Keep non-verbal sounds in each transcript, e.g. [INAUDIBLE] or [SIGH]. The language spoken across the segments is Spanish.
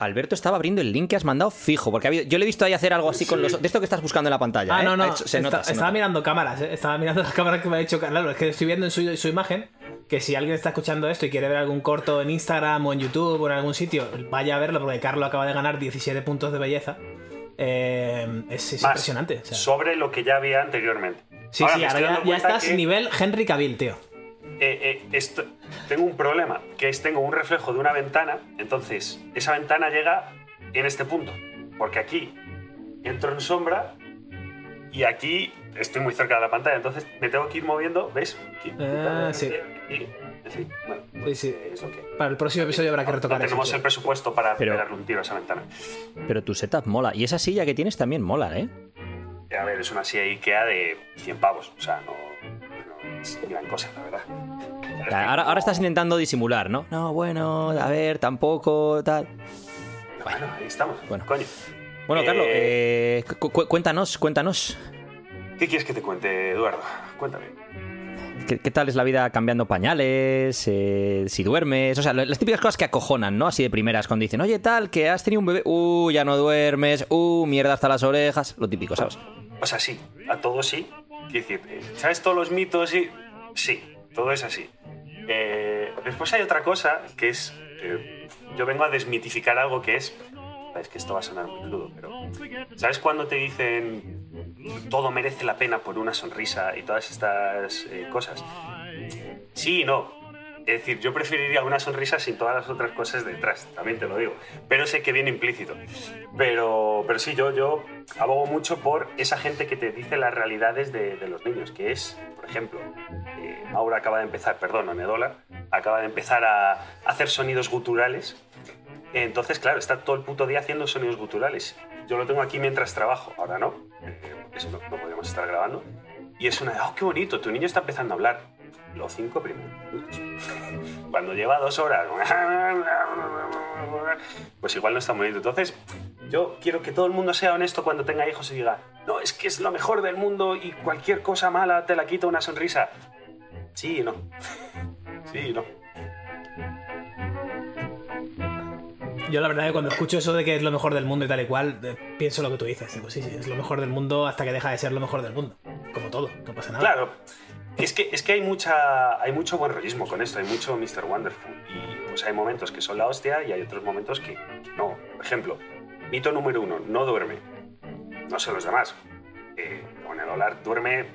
Alberto estaba abriendo el link que has mandado fijo, porque ha habido- yo le he visto ahí hacer algo así con los. De esto que estás buscando en la pantalla. Ah, ¿eh? no, no. Ha hecho- se Esta- nota, se estaba nota. mirando cámaras, ¿eh? Estaba mirando [LAUGHS] las cámaras que me ha dicho Claro, es que estoy viendo en su, su imagen que si alguien está escuchando esto y quiere ver algún corto en Instagram o en YouTube o en algún sitio, vaya a verlo porque Carlos acaba de ganar 17 puntos de belleza. Eh, es impresionante. o sea. Sobre lo que ya había anteriormente. Sí, Ahora sí, ahora ya, estás que, nivel Henry Cavill, tío. Eh, eh, esto- tengo un problema, que es tengo un reflejo de una ventana, entonces esa ventana llega en este punto, porque aquí entro en sombra y aquí estoy muy cerca de la pantalla, entonces me tengo que ir moviendo, ¿ves? Aquí, Ah, sí. aquí, así, bueno, Sí, sí. es lo que- Para el próximo episodio habrá que retocar eso. tenemos tío. el presupuesto para Pero- pegarle un tiro a esa ventana. Pero tu setup mola. Y esa silla que tienes también mola, ¿eh? A ver, es una silla Ikea de 100 pavos, o sea, no, gran cosa, la verdad. Ahora, ahora estás intentando disimular, ¿no? No, bueno, a ver, tampoco, tal. Bueno, ahí estamos. Bueno. Coño. Bueno, Eh, Carlos, eh, cu- cu- cuéntanos, cuéntanos. ¿Qué quieres que te cuente, Eduardo? Cuéntame. ¿Qué, qué tal es la vida cambiando pañales? eh, si duermes. O sea, las típicas cosas que acojonan, ¿no? Así de primeras, cuando dicen, oye, tal, que has tenido un bebé. Uh, ya no duermes. Uh, mierda hasta las orejas. Lo típico, ¿sabes? O sea, sí, a todo sí. Decir, eh, ¿sabes todos los mitos? Sí, sí todo es así. Eh, después hay otra cosa que es. eh, yo vengo a desmitificar algo que es. Es que esto va a sonar muy crudo, pero. ¿Sabes cuando te dicen todo merece la pena por una sonrisa y todas estas cosas? Sí y no. Es decir, yo preferiría una sonrisa sin todas las otras cosas detrás, también te lo digo. Pero sé que viene implícito. Pero, pero sí, yo, yo abogo mucho por esa gente que te dice las realidades de, de los niños, que es, por ejemplo, eh, acaba de empezar, perdón, Onedola, acaba de empezar a hacer sonidos guturales. Entonces, claro, está todo el puto día haciendo sonidos guturales. Yo lo tengo aquí mientras trabajo, ahora no, porque si no, no podríamos estar grabando. Y es una, oh, qué bonito, tu niño está empezando a hablar. Los cinco primeros minutos. Cuando lleva dos horas, pues igual no está bonito. Entonces, yo quiero que todo el mundo sea honesto cuando tenga hijos y diga, no, es que es lo mejor del mundo y cualquier cosa mala te la quita una sonrisa. Sí y no. Sí y no. Yo la verdad que cuando escucho eso de que es lo mejor del mundo y tal y cual, eh, pienso lo que tú dices. Digo, sí, sí, es lo mejor del mundo hasta que deja de ser lo mejor del mundo. Como todo, no pasa nada. Claro. Es que, es que hay, mucha, hay mucho buen rollismo con esto, hay mucho Mr. Wonderful. Y pues hay momentos que son la hostia y hay otros momentos que, no. Por ejemplo, mito número uno, no duerme. No sé los demás. Eh, con el dólar duerme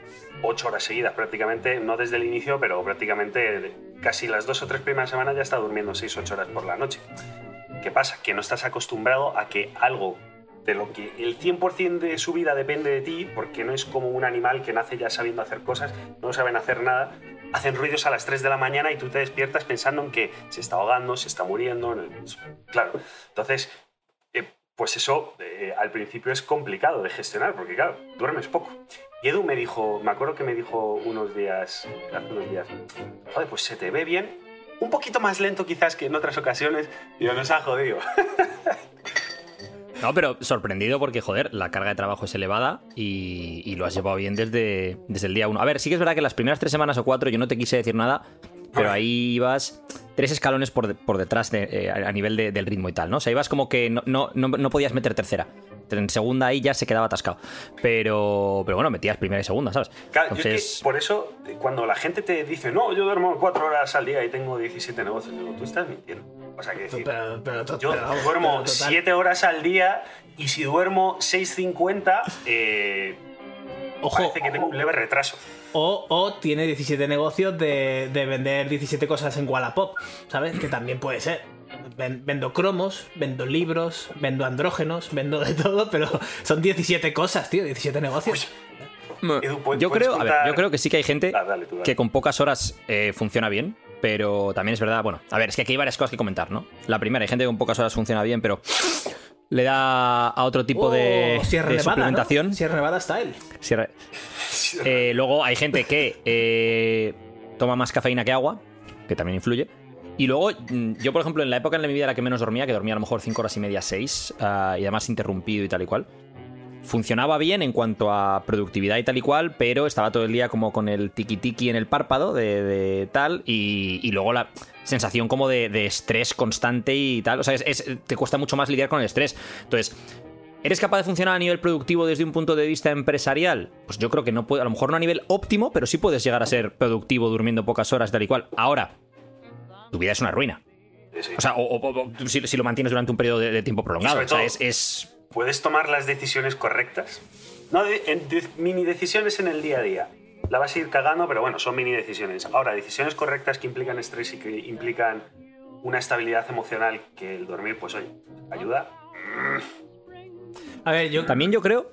ocho horas seguidas prácticamente, no desde el inicio, pero prácticamente casi las dos o tres primeras semanas ya está durmiendo seis o ocho horas por la noche. ¿Qué pasa? Que no estás acostumbrado a que algo de lo que el 100% de su vida depende de ti, porque no es como un animal que nace ya sabiendo hacer cosas, no saben hacer nada, hacen ruidos a las 3 de la mañana y tú te despiertas pensando en que se está ahogando, se está muriendo. Claro, entonces, eh, pues eso eh, al principio es complicado de gestionar, porque claro, duermes poco. Y Edu me dijo, me acuerdo que me dijo unos días, hace unos días, joder, pues se te ve bien, un poquito más lento quizás que en otras ocasiones, y yo nos ha jodido. [LAUGHS] No, pero sorprendido porque, joder, la carga de trabajo es elevada y, y lo has llevado bien desde, desde el día uno. A ver, sí que es verdad que las primeras tres semanas o cuatro yo no te quise decir nada, pero ahí ibas tres escalones por, de- por detrás de, eh, a nivel de- del ritmo y tal, ¿no? O sea, ibas como que no, no, no, no podías meter tercera. En segunda ahí ya se quedaba atascado. Pero, pero bueno, metías primera y segunda, ¿sabes? Claro, yo es Entonces, que por eso, cuando la gente te dice, no, yo duermo cuatro horas al día y tengo 17 negocios, digo, tú estás mintiendo. O sea, que decir, Pero, pero, to- yo duermo pero total. 7 horas al día y si duermo 6.50, eh, Ojo, parece que tengo un leve retraso. O, o tiene 17 negocios de, de vender 17 cosas en Wallapop, ¿sabes? Que también puede ser. Ven- Vendo cromos, vendo libros, vendo andrógenos, vendo de todo, pero son 17 cosas, tío, 17 negocios. Edu, ¿puedes- yo creo, a ver, contar? yo creo que sí que hay gente dale, tú, dale. que con pocas horas eh, funciona bien, pero también es verdad, bueno, a ver, es que aquí hay varias cosas que comentar, ¿no? La primera, hay gente que con pocas horas funciona bien, pero le da a otro tipo de, Oh, Sierra de Nevada, suplementación. ¿no? Sierra Nevada style. Sierra- Eh, luego hay gente que eh, toma más cafeína que agua, que también influye. Y luego, mm, yo por ejemplo, en la época en mi vida en la que menos dormía, que dormía a lo mejor 5 horas y media, 6, y además interrumpido y tal y cual, funcionaba bien en cuanto a productividad y tal y cual, pero estaba todo el día como con el tiki tiki en el párpado de, tal, y, luego la sensación como de, estrés constante y tal. O sea, te cuesta mucho más lidiar con el estrés. Entonces, ¿Eres capaz de funcionar a nivel productivo desde un punto de vista empresarial? Pues yo creo que no puede, a lo mejor no a nivel óptimo, pero sí puedes llegar a ser productivo durmiendo pocas horas, tal y cual. Ahora, tu vida es una ruina. O sea, o, si, lo mantienes durante un periodo de, tiempo prolongado. O sea, es, ¿Puedes tomar las decisiones correctas? No, mini decisiones en el día a día. La vas a ir cagando, pero bueno, son mini decisiones. Ahora, decisiones correctas que implican estrés y que implican una estabilidad emocional que el dormir, pues oye, ayuda. A ver, yo. También yo creo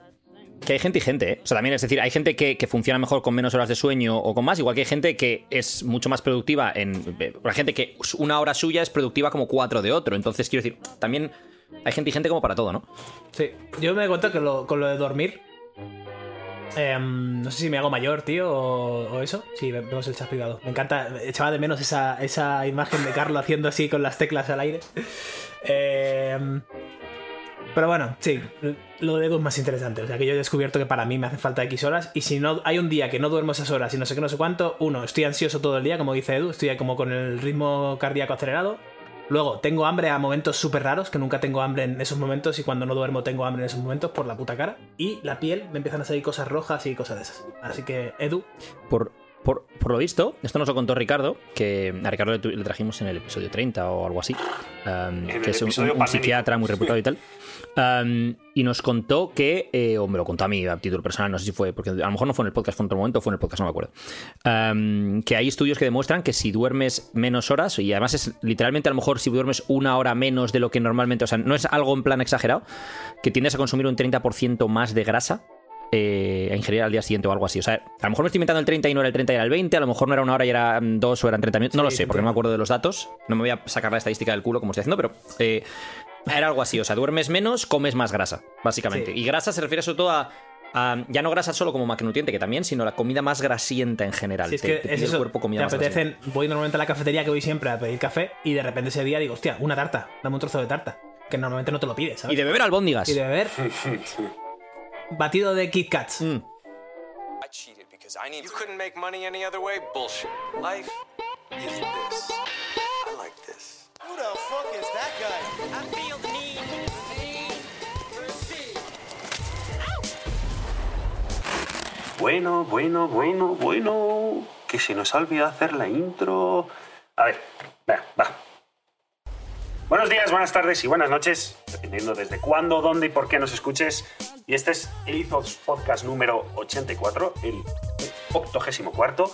que hay gente y gente, ¿eh? O sea, también es decir, hay gente que, funciona mejor con menos horas de sueño o con más, igual que hay gente que es mucho más productiva en. Hay gente que una hora suya es productiva como cuatro de otro. Entonces, quiero decir, también hay gente y gente como para todo, ¿no? Sí. Yo me doy cuenta que con lo de dormir. Em, no sé si me hago mayor, tío, o, eso. Sí, vemos el chat privado. Me encanta, echaba de menos esa, esa imagen de Carlos haciendo así con las teclas al aire. Eh, pero bueno, sí, lo de Edu es más interesante. O sea, que yo he descubierto que para mí me hace falta X horas. Y si no hay un día que no duermo esas horas y no sé qué, no sé cuánto, uno, estoy ansioso todo el día, como dice Edu, estoy como con el ritmo cardíaco acelerado. Luego, tengo hambre a momentos súper raros, que nunca tengo hambre en esos momentos y cuando no duermo tengo hambre en esos momentos por la puta cara. Y la piel me empiezan a salir cosas rojas y cosas de esas. Así que, Edu. Por, por, lo visto, esto nos lo contó Ricardo, que a Ricardo le, trajimos en el episodio 30 o algo así, que es un, psiquiatra muy reputado y tal. [LAUGHS] y nos contó que, eh, o me lo contó a mí a título personal, no sé si fue, porque a lo mejor no fue en el podcast, fue en otro momento, fue en el podcast, no me acuerdo. que hay estudios que demuestran que si duermes menos horas, y además es literalmente a lo mejor si duermes una hora menos de lo que normalmente, o sea, no es algo en plan exagerado, que tiendes a consumir un 30% más de grasa eh, a ingerir al día siguiente o algo así. O sea, a lo mejor me estoy inventando el 30 y no era el 30 y era el 20, a lo mejor no era una hora y era dos o eran 30 minutos, no lo sé, porque no me acuerdo de los datos, no me voy a sacar la estadística del culo como estoy haciendo, pero eh, era algo así, o sea, duermes menos, comes más grasa, básicamente. Y grasa se refiere sobre todo a, ya no grasa solo como macronutriente, que también, sino la comida más grasienta en general. Si es que es eso, el cuerpo comida te apetecen, voy normalmente a la cafetería que voy siempre a pedir café y de repente ese día digo, hostia, una tarta, dame un trozo de tarta. Que normalmente no te lo pides, ¿sabes? Y de beber albóndigas. Y de beber. batido de Kit Kats. Mm. cheated because I Bueno, bueno, bueno, bueno. Que se nos ha olvidado hacer la intro. A ver, va, va. Buenos días, buenas tardes y buenas noches, dependiendo desde cuándo, dónde y por qué nos escuches. Y este es el Ethos Podcast número 84, el 84.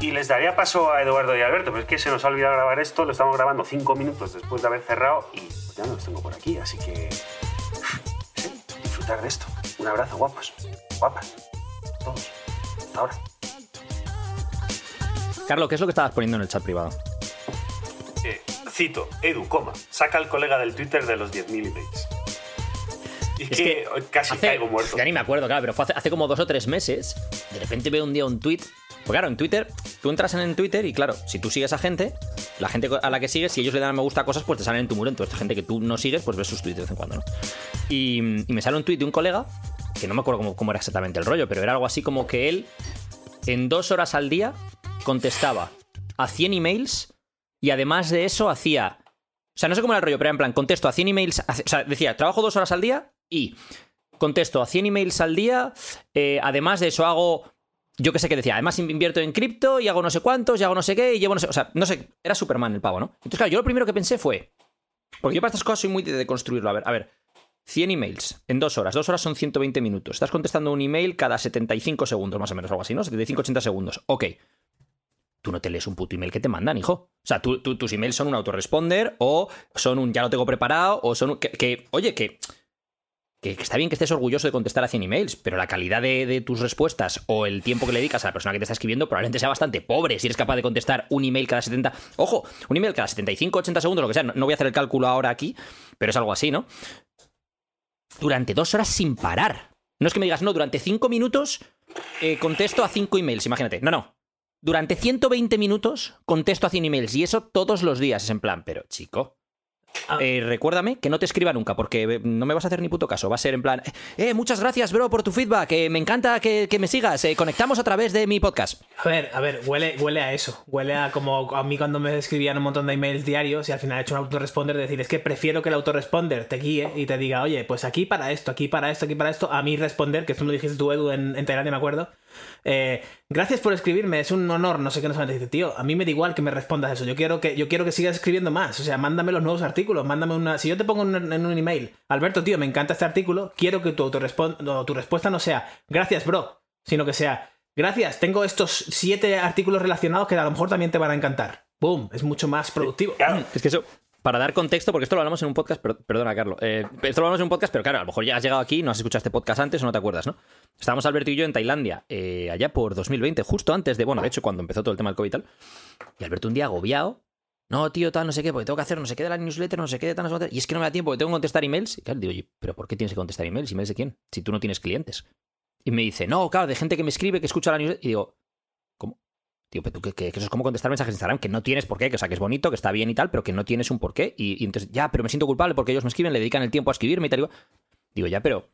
Y les daría paso a Eduardo y Alberto, pero es que se nos ha olvidado grabar esto, lo estamos grabando cinco minutos después de haber cerrado y ya no los tengo por aquí, así que disfrutar de esto. Un abrazo, guapos, guapas, todos. Hasta ahora. Carlos, ¿qué es lo que estabas poniendo en el chat privado? Cito, Edu, coma, saca al colega del Twitter de los 10.000 emails. Y es que, casi caigo muerto. Ya ni me acuerdo, claro, pero fue hace, como dos o tres meses. De repente veo un día un tweet. Pues claro, en Twitter, tú entras en Twitter y claro, si tú sigues a gente, la gente a la que sigues, si ellos le dan me gusta a cosas, pues te salen en tu muro. Entonces, gente que tú no sigues, pues ves sus tweets de vez en cuando, ¿no? Y, me sale un tweet de un colega, que no me acuerdo cómo, era exactamente el rollo, pero era algo así como que él, en dos horas al día, contestaba a 100 emails y además de eso hacía... O sea, no sé cómo era el rollo, pero era en plan, contesto a 100 emails... O sea, decía, trabajo dos horas al día y contesto a 100 emails al día. Eh, además de eso hago... Yo qué sé qué decía, además invierto en cripto y hago no sé cuántos y hago no sé qué y llevo no sé... O sea, no sé, era Superman el pavo, ¿no? Entonces, claro, yo lo primero que pensé fue... Porque yo para estas cosas soy muy de construirlo. A ver, a ver. 100 emails en dos horas. Dos horas son 120 minutos. Estás contestando un email cada 75 segundos, más o menos, algo así, ¿no? 75-80 segundos. Ok tú no te lees un puto email que te mandan, hijo. O sea, tus emails son un autoresponder o son un ya lo tengo preparado o son un... Que, oye, que, que, está bien que estés orgulloso de contestar a 100 emails, pero la calidad de, tus respuestas o el tiempo que le dedicas a la persona que te está escribiendo probablemente sea bastante pobre si eres capaz de contestar un email cada 70... Ojo, un email cada 75, 80 segundos, lo que sea. No, voy a hacer el cálculo ahora aquí, pero es algo así, ¿no? Durante dos horas sin parar. No es que me digas, no, durante cinco minutos eh, contesto a cinco emails, imagínate. No, no durante 120 minutos contesto a 100 emails y eso todos los días es en plan, pero chico, Ah. eh, recuérdame que no te escriba nunca, porque eh, no me vas a hacer ni puto caso. Va a ser en plan, eh, muchas gracias, bro, por tu feedback. eh, me encanta que, que me sigas. eh, conectamos a través de mi podcast. A ver, a ver, huele, huele a eso. Huele a como a mí cuando me escribían un montón de emails diarios y al final he hecho un autoresponder de decir, es que prefiero que el autoresponder te guíe y te diga, oye, pues aquí para esto, aquí para esto, aquí para esto, a mí responder, que tú lo dijiste tú, Edu, en, en Tailandia, me acuerdo. Eh, gracias por escribirme, es un honor, no sé qué, no sé qué. Dice, tío, a mí me da igual que me respondas eso. Yo quiero que, yo quiero que sigas escribiendo más. O sea, mándame los nuevos artículos, mándame una. Si yo te pongo en, en un email, Alberto, tío, me encanta este artículo, quiero que tu, autorrespon- no, tu respuesta no sea, gracias, bro, sino que sea, gracias, tengo estos siete artículos relacionados que a lo mejor también te van a encantar. Boom, es mucho más productivo. Claro, Es que eso, para dar contexto, porque esto lo hablamos en un podcast, per- perdona, Carlos. eh, esto lo hablamos en un podcast, pero claro, a lo mejor ya has llegado aquí, no has escuchado este podcast antes o no te acuerdas, ¿no? Estábamos Alberto y yo en Tailandia, eh, allá por 2020, justo antes de, bueno, de hecho, cuando empezó todo el tema del COVID y tal. Y Alberto un día agobiado. No, tío, tal, no sé qué, porque tengo que hacer no sé qué de la newsletter, no sé qué de tal, no sé qué. Y es que no me da tiempo, porque tengo que contestar emails. Y claro, digo, ¿pero por qué tienes que contestar emails? ¿Emails de quién? Si tú no tienes clientes. Y me dice, no, claro, de gente que me escribe, que escucha la newsletter. Y digo. Tío, pero tú, que, que- eso es como contestar mensajes de Instagram, que no tienes por qué, que, o sea, que es bonito, que está bien y tal, pero que no tienes un por qué. Y, entonces, ya, pero me siento culpable porque ellos me escriben, le dedican el tiempo a escribirme y tal. igual. Digo, ya, pero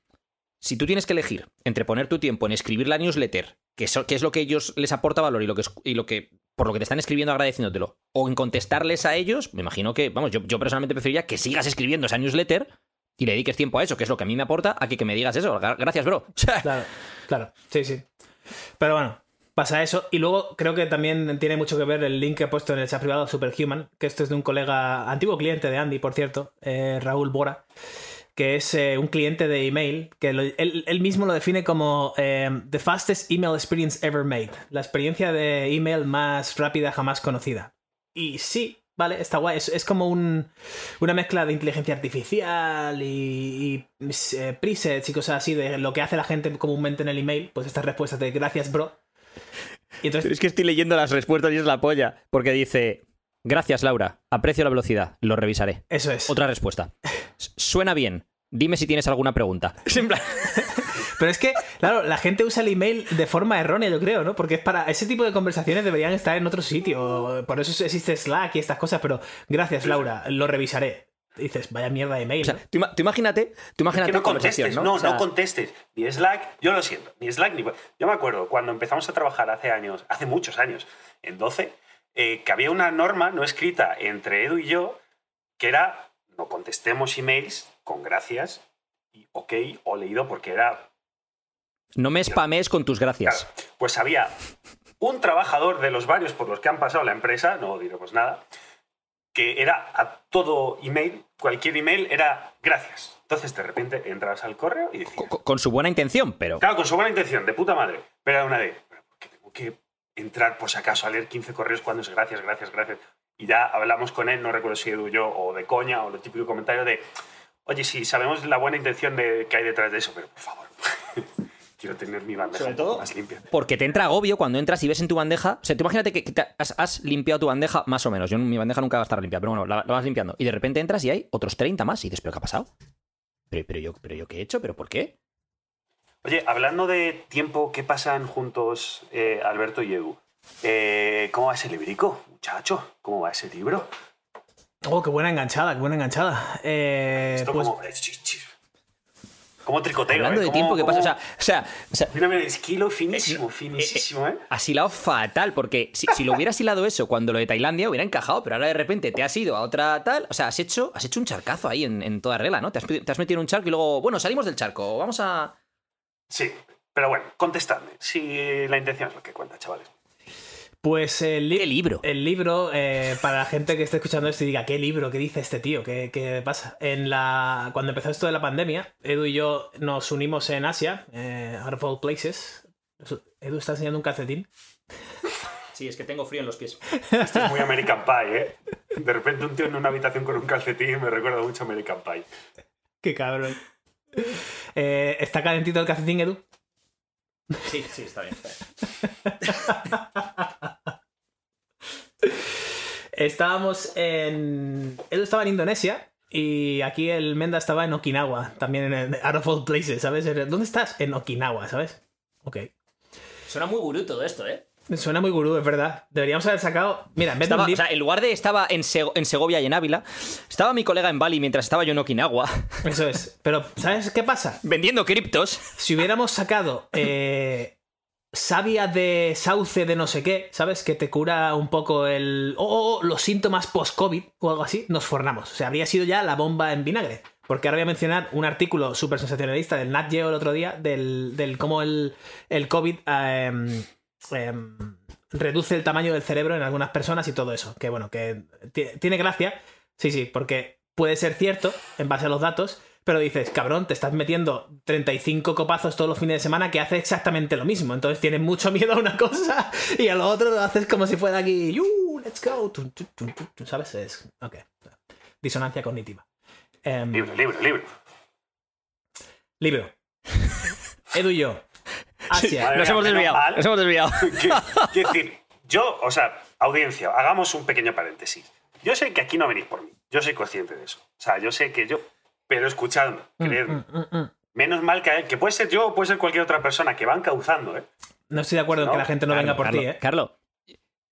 si tú tienes que elegir entre poner tu tiempo en escribir la newsletter, que, que es lo que ellos les aporta valor y lo que, y lo que por lo que te están escribiendo agradeciéndotelo, o en contestarles a ellos, me imagino que, vamos, yo, yo personalmente preferiría que sigas escribiendo esa newsletter y le dediques tiempo a eso, que es lo que a mí me aporta, a que, que me digas eso. Gra- Gracias, bro. [LAUGHS] Claro, claro, sí, sí. Pero bueno, pasa eso. Y luego creo que también tiene mucho que ver el link que he puesto en el chat privado Superhuman, que esto es de un colega, antiguo cliente de Andy, por cierto, eh, Raúl Bora, que es eh, un cliente de email, que él, mismo lo define como eh, The fastest email experience ever made, la experiencia de email más rápida jamás conocida. Y sí, vale, está guay. Es, es como un- una mezcla de inteligencia artificial y, presets y cosas así de lo que hace la gente comúnmente en el email, pues estas respuestas de gracias, bro. Y entonces, es que estoy leyendo las respuestas y es la polla, porque dice, gracias, Laura, aprecio la velocidad, lo revisaré. eso es. Otra respuesta. "S- Suena bien. Dime si tienes alguna pregunta. Es en plan- Pero es que, claro, la gente usa el email de forma errónea, yo creo, ¿no? Porque es para ese tipo de conversaciones deberían estar en otro sitio. Por eso existe Slack y estas cosas, pero gracias, Laura, lo revisaré. Dices, vaya mierda de email. O sea, ¿no? tú, ima- tú imagínate, tú imagínate que no contestes, no, O sea, no contestes. Ni Slack, yo lo siento, ni Slack ni. Yo me acuerdo cuando empezamos a trabajar hace años, hace muchos años, en 12, eh, que había una norma no escrita entre Edu y yo que era no contestemos emails con gracias y ok o leído porque era. No me spamees con tus gracias. Claro, pues había un trabajador de los varios por los que han pasado la empresa, no diremos nada, que era a todo email, cualquier email era gracias. Entonces de repente entras al correo y decías. Co- co- Con su buena intención, pero. Claro, con su buena intención, de puta madre. Pero era una de, "Pero ¿por qué tengo que entrar por si acaso a leer 15 correos cuando es gracias, gracias, gracias? Y ya hablamos con él, no recuerdo si Edu yo, o de coña, o lo típico comentario de, oye, sí, sabemos la buena intención de, que hay detrás de eso, pero por favor, [LAUGHS] quiero tener mi bandeja Sobre todo- más limpia. Porque te entra agobio cuando entras y ves en tu bandeja. O sea, tú imagínate que que te has, has limpiado tu bandeja más o menos. Yo mi bandeja nunca va a estar limpia, pero bueno, la, la vas limpiando. Y de repente entras y hay otros 30 más. Y dices, ¿pero qué ha pasado? ¿Pero, pero, yo, ¿Pero yo qué he hecho? ¿Pero por qué? Oye, hablando de tiempo que pasan juntos eh, Alberto y Edu, eh, ¿cómo va ese librico, muchacho? ¿Cómo va ese libro? Oh, qué buena enganchada, qué buena enganchada. Eh, Esto pues, como... Como tricoteo, Hablando ¿eh? de tiempo que pasa. O sea, o sea, o sea, Mira, mira, esquilo finísimo, finísimo, ¿eh? has hilado fatal, porque si, si lo hubieras hilado eso cuando lo de Tailandia hubiera encajado, pero ahora de repente te has ido a otra tal. O sea, has hecho, has hecho un charcazo ahí en, en toda regla, ¿no? Te has, te has metido en un charco y luego, bueno, salimos del charco, vamos a. Sí, pero bueno, contestadme. Si la intención es lo que cuenta, chavales. Pues el, li- ¿Qué libro? el libro, eh, para la gente que esté escuchando esto y diga, ¿qué libro? ¿Qué dice este tío? ¿Qué, qué pasa? En la, cuando empezó esto de la pandemia, Edu y yo nos unimos en Asia, eh, out of all places. Edu está enseñando un calcetín. Sí, es que tengo frío en los pies. Esto es muy American Pie, ¿eh? De repente un tío en una habitación con un calcetín me recuerda mucho a American Pie. Qué cabrón. Eh, ¿Está calentito el calcetín, Edu? Sí, sí, está bien. Está bien. [LAUGHS] Estábamos en. Edu estaba en Indonesia y aquí el Menda estaba en Okinawa, también en out of all places, ¿sabes? ¿Dónde estás? En Okinawa, ¿sabes? Ok. Suena muy gurú todo esto, ¿eh? Suena muy gurú, es verdad. Deberíamos haber sacado. Mira, en vez Estaba- o sea, en lugar de estaba en, Sego- en Segovia y en Ávila, estaba mi colega en Bali mientras estaba yo en Okinawa Eso es. Pero, ¿sabes qué pasa? vendiendo criptos. Si hubiéramos sacado eh, savia de sauce de no sé qué, ¿sabes? Que te cura un poco el. O o- o los síntomas post-COVID o algo así, nos fornamos. O sea, habría sido ya la bomba en vinagre. Porque ahora voy a mencionar un artículo súper sensacionalista del Nat Geo el otro día del, del cómo el, el COVID em, em, reduce el tamaño del cerebro en algunas personas y todo eso. Que bueno, que ti- tiene gracia. Sí, sí, porque puede ser cierto en base a los datos, pero dices, cabrón, te estás metiendo 35 copazos todos los fines de semana que hace exactamente lo mismo. Entonces tienes mucho [LAUGHS] miedo a una cosa y a lo otro lo haces como si fuera aquí, "Yu, let's go. ¿Sabes? Es. Ok. Disonancia cognitiva. Em, Libro, libro, libro. libro. [LAUGHS] Edu y yo. Asia. Madre Nos mía, hemos desviado. Nos hemos desviado. [LAUGHS] Quiero decir, yo, o sea, audiencia, hagamos un pequeño paréntesis. Yo sé que aquí no venís por mí. Yo soy consciente de eso. O sea, yo sé que yo. Pero escuchadme, creedme. Mm, mm, mm. Menos mal que, que puede ser yo o puede ser cualquier otra persona que van causando, ¿eh? No estoy de acuerdo en que No, la gente no venga por Carlo, ti, ¿eh? Carlo,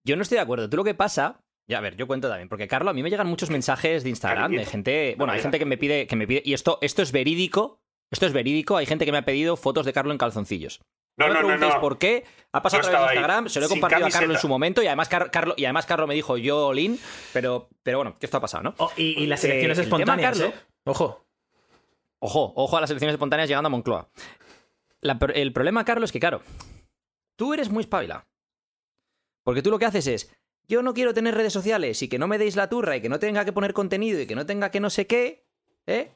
yo no estoy de acuerdo. Tú lo que pasa. Ya, a ver, yo cuento también, porque Carlos, a mí me llegan muchos mensajes de Instagram de gente. Bueno, hay gente que me pide, que me pide. Y esto, esto es verídico. Esto es verídico. Hay gente que me ha pedido fotos de Carlo en calzoncillos. No, me no, no, preguntéis no. por qué. Ha pasado No a través de estaba ahí. Instagram, se lo he Sin compartido a Carlo en camiseta. su momento y además, Car- Carlo, y además Carlo me dijo yo, Lin, pero, pero bueno, que esto ha pasado, ¿no? Oh, y, y las elecciones Eh, el tema, espontáneas, Carlo- ¿eh? Ojo. Ojo, ojo a las elecciones espontáneas llegando a Moncloa. El problema, Carlos, es que, claro, tú eres muy espabila. Porque tú lo que haces es, yo no quiero tener redes sociales y que no me deis la turra y que no tenga que poner contenido y que no tenga que no sé qué, ¿eh?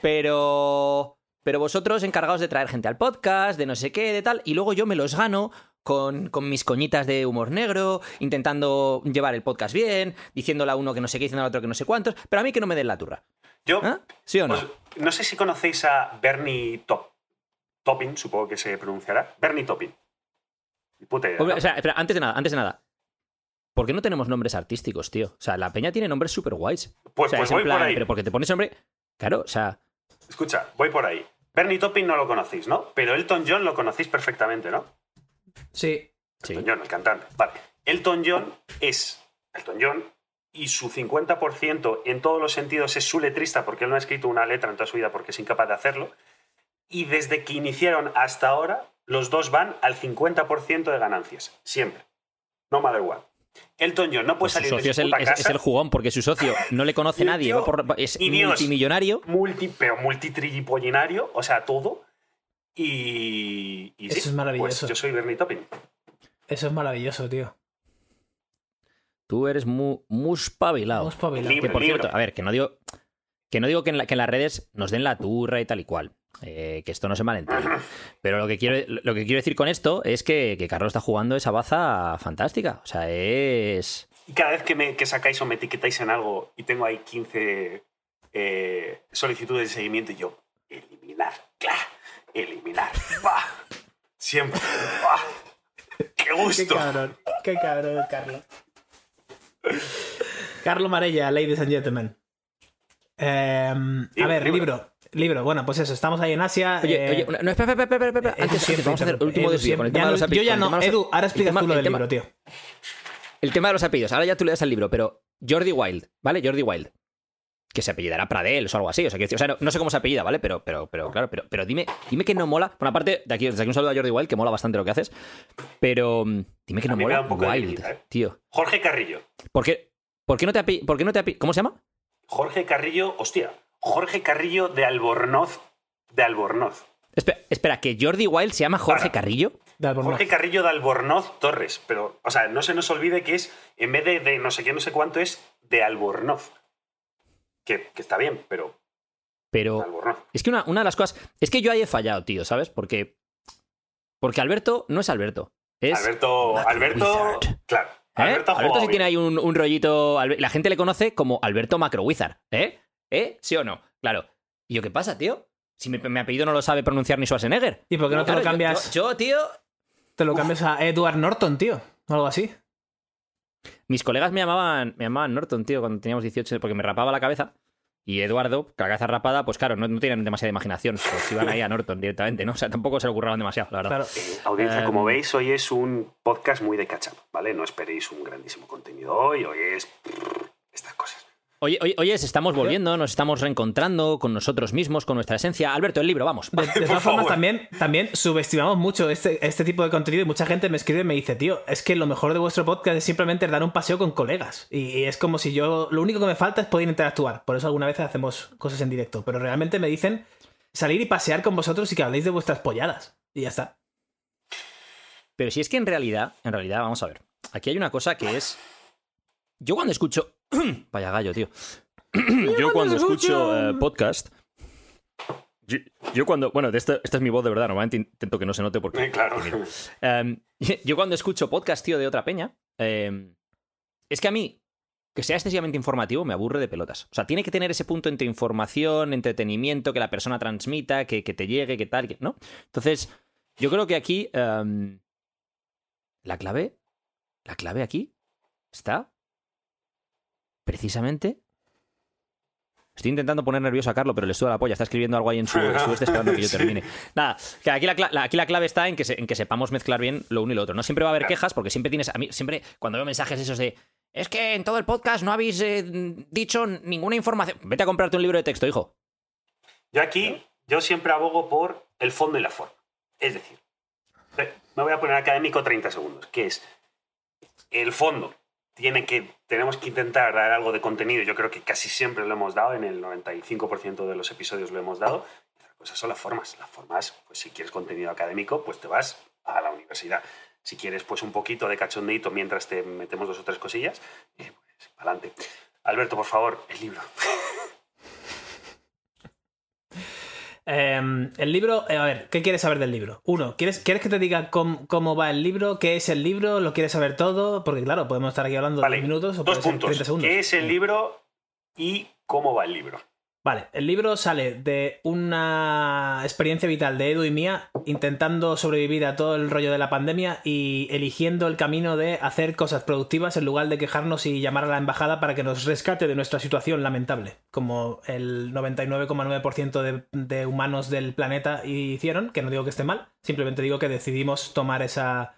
Pero... Pero vosotros encargados de traer gente al podcast, de no sé qué, de tal, y luego yo me los gano con, con mis coñitas de humor negro, intentando llevar el podcast bien, diciéndole a uno que no sé qué, diciéndole a otro que no sé cuántos, pero a mí que no me den la turra. Yo, ¿Ah? ¿Sí o no? pues, no sé si conocéis a Bernie Top, Topping, supongo que se pronunciará. Bernie Topping. Ni puta idea, Hombre, ¿no? o sea, espera, antes de nada, antes de nada. ¿Por qué no tenemos nombres artísticos, tío? O sea, la peña tiene nombres súper guays. Pues- o sea, pues voy por plan, ahí. pero porque te pones nombre. Claro, o sea. Escucha, voy por ahí. Bernie Topping no lo conocéis, ¿no? Pero Elton John lo conocéis perfectamente, ¿no? Sí. Sí. Elton John, el cantante. Vale. Elton John es Elton John y su 50% en todos los sentidos es su letrista porque él no ha escrito una letra en toda su vida porque es incapaz de hacerlo. Y desde que iniciaron hasta ahora, los dos van al 50% de ganancias. Siempre. No matter what. Elton John no puede Pues su salir socio de es su el, puta es- casa. es el jugón, porque su socio no le conoce nadie. tío- va por- es Dios. multimillonario. multi, pero multitripollinario, o sea, todo. Y, y Eso sí, es maravilloso. Pues yo soy Bernie Topping. Eso es maravilloso, tío. Tú eres muy, muy espabilado. Vamos espabilado. Que por cierto, a ver, que no digo. Que no digo que en, la- que en las redes nos den la turra y tal y cual. eh, que esto no se malentiende. Pero lo que quiero, lo que quiero decir con esto es que, que Carlos está jugando esa baza fantástica. O sea, es. Y cada vez que, me, que sacáis o me etiquetáis en algo y tengo ahí 15 eh, solicitudes de seguimiento y yo, eliminar, claro, eliminar, [LAUGHS] va, siempre, [LAUGHS] va, qué Qué gusto. cabrón. Qué cabrón, Carlos. Carlos Marella, ladies and gentlemen. Em, a ver, libro. libro. Libro, bueno, pues eso, estamos ahí en Asia. Oye, eh, oye, no, espera, espera, espera, espera. Edu Antes, siempre vamos a hacer el último Edu desvío con el tema de los apellidos. Yo ya no, los- Edu, ahora explicas tema- tú lo el del tema- libro, tío. El tema de los apellidos. Ahora ya tú le das el libro, pero Jordi Wild, ¿vale? Jordi Wild. Que se apellidará Pradel o algo así. O sea, que, o sea no, no sé cómo se apellida, ¿vale? Pero, pero, pero, claro, pero, pero dime, dime que no mola. Bueno, aparte, de aquí, desde aquí un saludo a Jordi Wild, que mola bastante lo que haces. Pero mm, dime que A no mola da un poco de Wild, ¿eh? tío. Jorge Carrillo, ¿Por qué, por qué no te ape- por qué no ape- ¿Cómo se llama? Jorge Carrillo, hostia, Jorge Carrillo de Albornoz, de Albornoz. Espera, espera, que Jordi Wild se llama Jorge Para. Carrillo. De Albornoz. Jorge Carrillo de Albornoz Torres, pero, o sea, no se nos olvide que es, en vez de, de no sé qué, no sé cuánto, es de Albornoz. Que, que está bien, pero Pero es que una, una de las cosas. Es que yo ahí he fallado, tío, ¿sabes? Porque. Porque Alberto no es Alberto. Es. Alberto, Alberto, Wizard. claro. ¿Eh? Alberto, Alberto sí tiene ahí un, un rollito. La gente le conoce como Alberto Macro Wizard. ¿Eh? ¿Eh? ¿Sí o no? Claro. ¿Y yo qué pasa, tío? Si mi, mi apellido no lo sabe pronunciar ni Schwarzenegger. ¿Y por qué no, te Claro, lo cambias? Yo, yo, tío. Te lo cambias a Edward Norton, tío. O algo así. Mis colegas me llamaban, me llamaban Norton, tío, cuando teníamos 18, porque me rapaba la cabeza. Y Eduardo, cabeza rapada, pues claro, no, no tienen demasiada imaginación. Pues iban ahí a Norton directamente, ¿no? O sea, tampoco se le ocurraban demasiado, la verdad. Claro. Eh, audiencia, como veis, hoy es un podcast muy de catch up, ¿vale? No esperéis un grandísimo contenido hoy, hoy es estas cosas. Oye, oye, oye, estamos volviendo, nos estamos reencontrando con nosotros mismos, con nuestra esencia. Alberto, el libro, vamos. De, [LAUGHS] todas formas, también, también subestimamos mucho este, este tipo de contenido y mucha gente me escribe y me dice, tío, es que lo mejor de vuestro podcast es simplemente dar un paseo con colegas. Y, y es como si yo, lo único que me falta es poder interactuar. Por eso alguna vez hacemos cosas en directo. Pero realmente me dicen salir y pasear con vosotros y que habléis de vuestras polladas. Y ya está. Pero si es que en realidad, en realidad, vamos a ver. Aquí hay una cosa que es. Yo cuando escucho. [CLEARS THROAT] Vaya gallo, tío. [CLEARS THROAT] Yo cuando escucho eh, podcast. Yo, yo cuando. Bueno, de esta, esta es mi voz de verdad. Normalmente intento que no se note porque. Eh, claro. Em, [LAUGHS] yo cuando escucho podcast, tío, de otra peña. em, es que a mí. Que sea excesivamente informativo me aburre de pelotas. O sea, tiene que tener ese punto entre información, entretenimiento, que la persona transmita, que, que te llegue, que tal, que, ¿no? Entonces, yo creo que aquí. em, la clave. La clave aquí está. Precisamente. Estoy intentando poner nervioso a Carlos, pero le suda la polla. Está escribiendo algo ahí en su, su este esperando que yo [LAUGHS] termine. Nada, que aquí la, aquí la clave está en que, se- en que sepamos mezclar bien lo uno y lo otro. No siempre va a haber quejas, porque siempre tienes. A mí, siempre, cuando veo mensajes esos de. Es que en todo el podcast no habéis eh, dicho ninguna información. Vete a comprarte un libro de texto, hijo. Yo aquí, yo siempre abogo por el fondo y la forma. Es decir, me voy a poner académico 30 segundos, que es el fondo. Que, tenemos que intentar dar algo de contenido. Yo creo que casi siempre lo hemos dado, en el 95% de los episodios lo hemos dado. Otra cosa son las formas. Las formas, pues si quieres contenido académico, pues te vas a la universidad. Si quieres, pues un poquito de cachondeito mientras te metemos dos o tres cosillas, eh, pues adelante. Alberto, por favor, el libro. [LAUGHS] Eh, el libro, eh, a ver, ¿qué quieres saber del libro? Uno, ¿quieres, ¿quieres que te diga cómo, cómo va el libro? ¿Qué es el libro? ¿Lo quieres saber todo? Porque claro, podemos estar aquí hablando Vale, 10 minutos o dos puntos. 30 segundos. ¿Qué es el libro y cómo va el libro? Vale, el libro sale de una experiencia vital de Edu y mía intentando sobrevivir a todo el rollo de la pandemia y eligiendo el camino de hacer cosas productivas en lugar de quejarnos y llamar a la embajada para que nos rescate de nuestra situación lamentable, como el 99,9% de, de humanos del planeta hicieron, que no digo que esté mal, simplemente digo que decidimos tomar esa...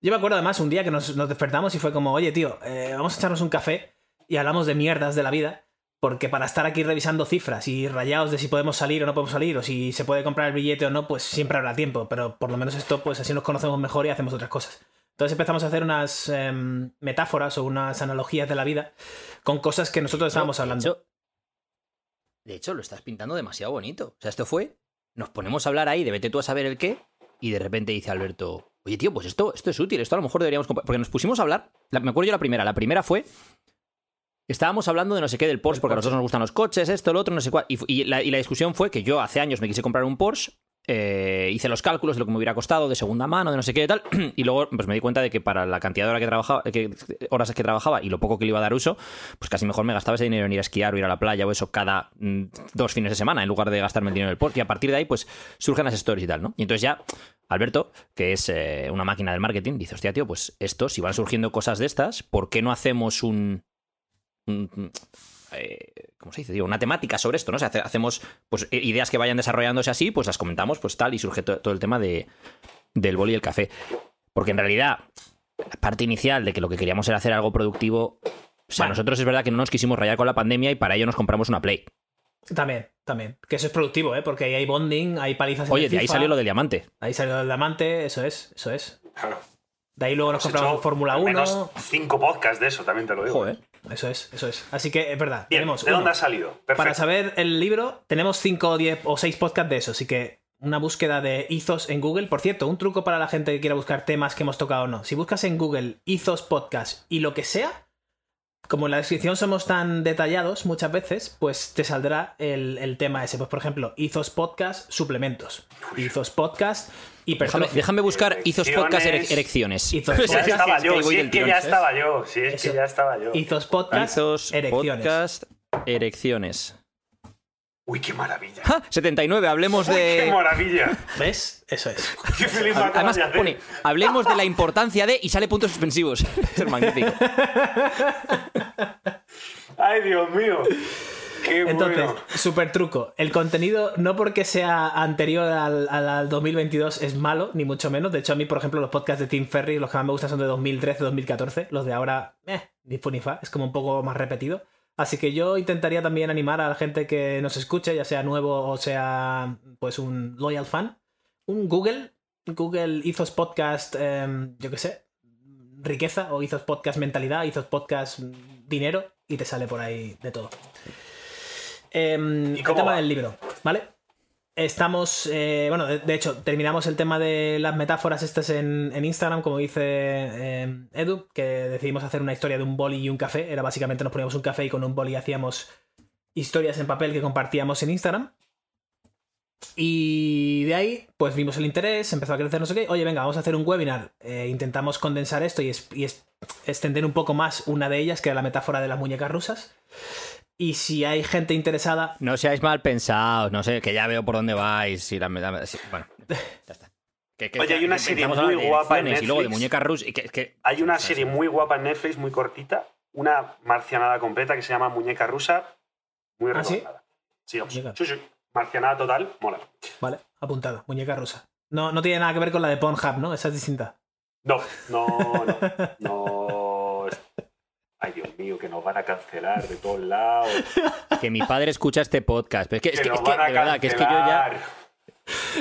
Yo me acuerdo además un día que nos, despertamos y fue como, oye tío, eh, vamos a echarnos un café y hablamos de mierdas de la vida. Porque para estar aquí revisando cifras y rayados de si podemos salir o no podemos salir, o si se puede comprar el billete o no, pues siempre habrá tiempo. Pero por lo menos esto, pues así nos conocemos mejor y hacemos otras cosas. Entonces empezamos a hacer unas em, metáforas o unas analogías de la vida con cosas que nosotros estábamos de hablando. hecho- de hecho, lo estás pintando demasiado bonito. O sea, esto fue. Nos ponemos a hablar ahí de vete tú a saber el qué. Y de repente dice Alberto, oye, tío, pues esto, esto es útil, esto a lo mejor deberíamos. compa-". Porque nos pusimos a hablar. la- me acuerdo yo la primera. La primera fue. Estábamos hablando de no sé qué del Porsche, porque a nosotros nos gustan los coches, esto, lo otro, no sé cuál. Y, la, y la discusión fue que yo hace años me quise comprar un Porsche. eh, hice los cálculos de lo que me hubiera costado de segunda mano, de no sé qué y tal, [CLEARS THROAT] y luego pues me di cuenta de que para la cantidad de horas que trabajaba, que, horas que trabajaba y lo poco que le iba a dar uso, pues casi mejor me gastaba ese dinero en ir a esquiar o ir a la playa o eso cada mm, dos fines de semana en lugar de gastarme el dinero en el Porsche. Y a partir de ahí, pues surgen las stories y tal, ¿no? Y entonces ya Alberto, que es eh, una máquina del marketing, dice, hostia, tío, pues esto, si van surgiendo cosas de estas, ¿por qué no hacemos un... un- eh, ¿Cómo se dice? Una temática sobre esto, ¿no? O sea, hace- hacemos pues, ideas que vayan desarrollándose así, pues las comentamos, pues tal, y surge to- todo el tema de, del boli y el café. Porque en realidad, la parte inicial de que lo que queríamos era hacer algo productivo. O sea, Bueno. nosotros es verdad que no nos quisimos rayar con la pandemia y para ello nos compramos una Play. También, también. Que eso es productivo, ¿eh? Porque ahí hay bonding, hay palizas Oye, de ahí salió lo del diamante. Ahí salió el diamante, eso es, eso es. Claro. De ahí luego nos compramos Fórmula al 1. menos cinco podcasts de eso, también te lo digo. Joder. Eso es, eso es. Así que es verdad. Bien, tenemos ¿de uno, dónde ha salido? Perfecto. Para saber el libro, tenemos 5 o 10 o 6 podcasts de eso, así que una búsqueda de Ethos en Google. Por cierto, un truco para la gente que quiera buscar temas que hemos tocado o no. Si buscas en Google Ethos Podcast y lo que sea, como en la descripción somos tan detallados muchas veces, pues te saldrá el, el tema ese. Pues por ejemplo, Ethos Podcast suplementos. Ethos Podcast Déjame, déjame buscar Izos Podcast Erecciones. Erec- Erecciones. Izos Ya Podcast. estaba Es que yo, si es que ya estaba yo, si es que ya estaba yo. Ethos Podcast Izos Erecciones. Podcast Erecciones. Uy, qué maravilla. ¡Ja! 79, hablemos Uy, qué de... maravilla. ¿Ves? Eso es. [LAUGHS] Qué feliz Además de hacer. pone, hablemos de la importancia de y sale puntos suspensivos. [LAUGHS] Esto es magnífico. [LAUGHS] Ay, Dios mío. Qué Entonces, bueno. súper truco. El contenido, no porque sea anterior al, al- al 2022, es malo, ni mucho menos. De hecho, a mí, por ejemplo, los podcasts de Tim Ferry, los que más me gustan son de 2013, 2014. Los de ahora, eh, ni fu ni fa. Es como un poco más repetido. Así que yo intentaría también animar a la gente que nos escuche, ya sea nuevo o sea, pues, un loyal fan. Un Google, Google Ethos Podcast, em, yo qué sé, riqueza, o Ethos Podcast mentalidad, Ethos Podcast mm, dinero, y te sale por ahí de todo. Em, ¿Y el tema va? del libro, ¿vale? Estamos, eh, bueno, de, hecho, terminamos el tema de las metáforas estas en, en Instagram, como dice eh, Edu, que decidimos hacer una historia de un boli y un café. Era básicamente nos poníamos un café y con un boli hacíamos historias en papel que compartíamos en Instagram. Y de ahí, pues vimos el interés, empezó a crecer no sé qué. Oye, venga, vamos a hacer un webinar. Eh, intentamos condensar esto y, es- y es- extender un poco más una de ellas, que era la metáfora de las muñecas rusas. Y si hay gente interesada, No seáis mal pensados, no sé, que ya veo por dónde vais. Y la, la- sí, bueno, [LAUGHS] ya está. Que- que- Oye, hay una que serie muy de guapa en elecciones Y luego de Netflix. muñecas rusas. y que- que- Hay una serie muy guapa en Netflix, muy cortita, una marcianada completa que se llama Muñeca Rusa, muy ¿Ah, sí? Sí, sí. Marcianada total, mola. vale, apuntado, muñeca rusa. No, no tiene nada que ver con la de Pornhub, ¿no? Esa es distinta. No, no, no, no. [LAUGHS] Ay, Dios mío, que nos van a cancelar de todos lados. [LAUGHS] Que mi padre escucha este podcast. Pero es que, es que nos es que, van a de verdad, que es que yo ya.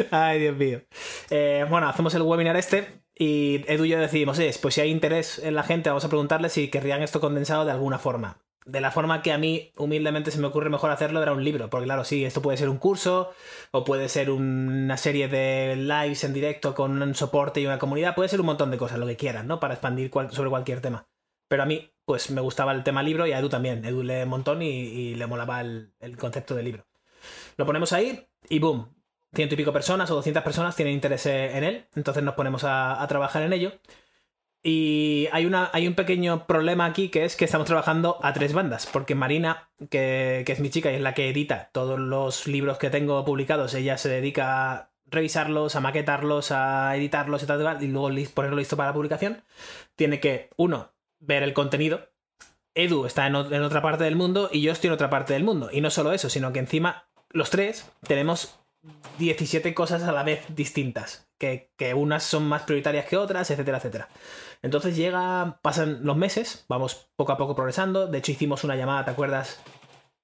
Ay, Dios mío. Eh, bueno, hacemos el webinar este y Edu y yo decidimos, "Oye, pues si hay interés en la gente, vamos a preguntarle si querrían esto condensado de alguna forma. De la forma que a mí, humildemente, se me ocurre mejor hacerlo, era un libro. Porque claro, sí, esto puede ser un curso, o puede ser una serie de lives en directo con un soporte y una comunidad, puede ser un montón de cosas, lo que quieran, ¿no? Para expandir cual- sobre cualquier tema. Pero a mí, pues me gustaba el tema libro y a Edu también. Edu lee un montón y, le molaba el, concepto de libro. Lo ponemos ahí y boom. Ciento y pico personas o 200 personas tienen interés en él. Entonces nos ponemos a, trabajar en ello. Y hay, una, hay un pequeño problema aquí que es que estamos trabajando a tres bandas. Porque Marina, que, que es mi chica y es la que edita todos los libros que tengo publicados, ella se dedica a revisarlos, a maquetarlos, a editarlos y tal, y luego ponerlo listo para la publicación. Tiene que, uno, ver el contenido. Edu está en, otra parte del mundo y yo estoy en otra parte del mundo. Y no solo eso, sino que encima los tres tenemos 17 cosas a la vez distintas. Que, que unas son más prioritarias que otras, etcétera, etcétera. Entonces llega, pasan los meses, vamos poco a poco progresando. De hecho, hicimos una llamada, ¿te acuerdas,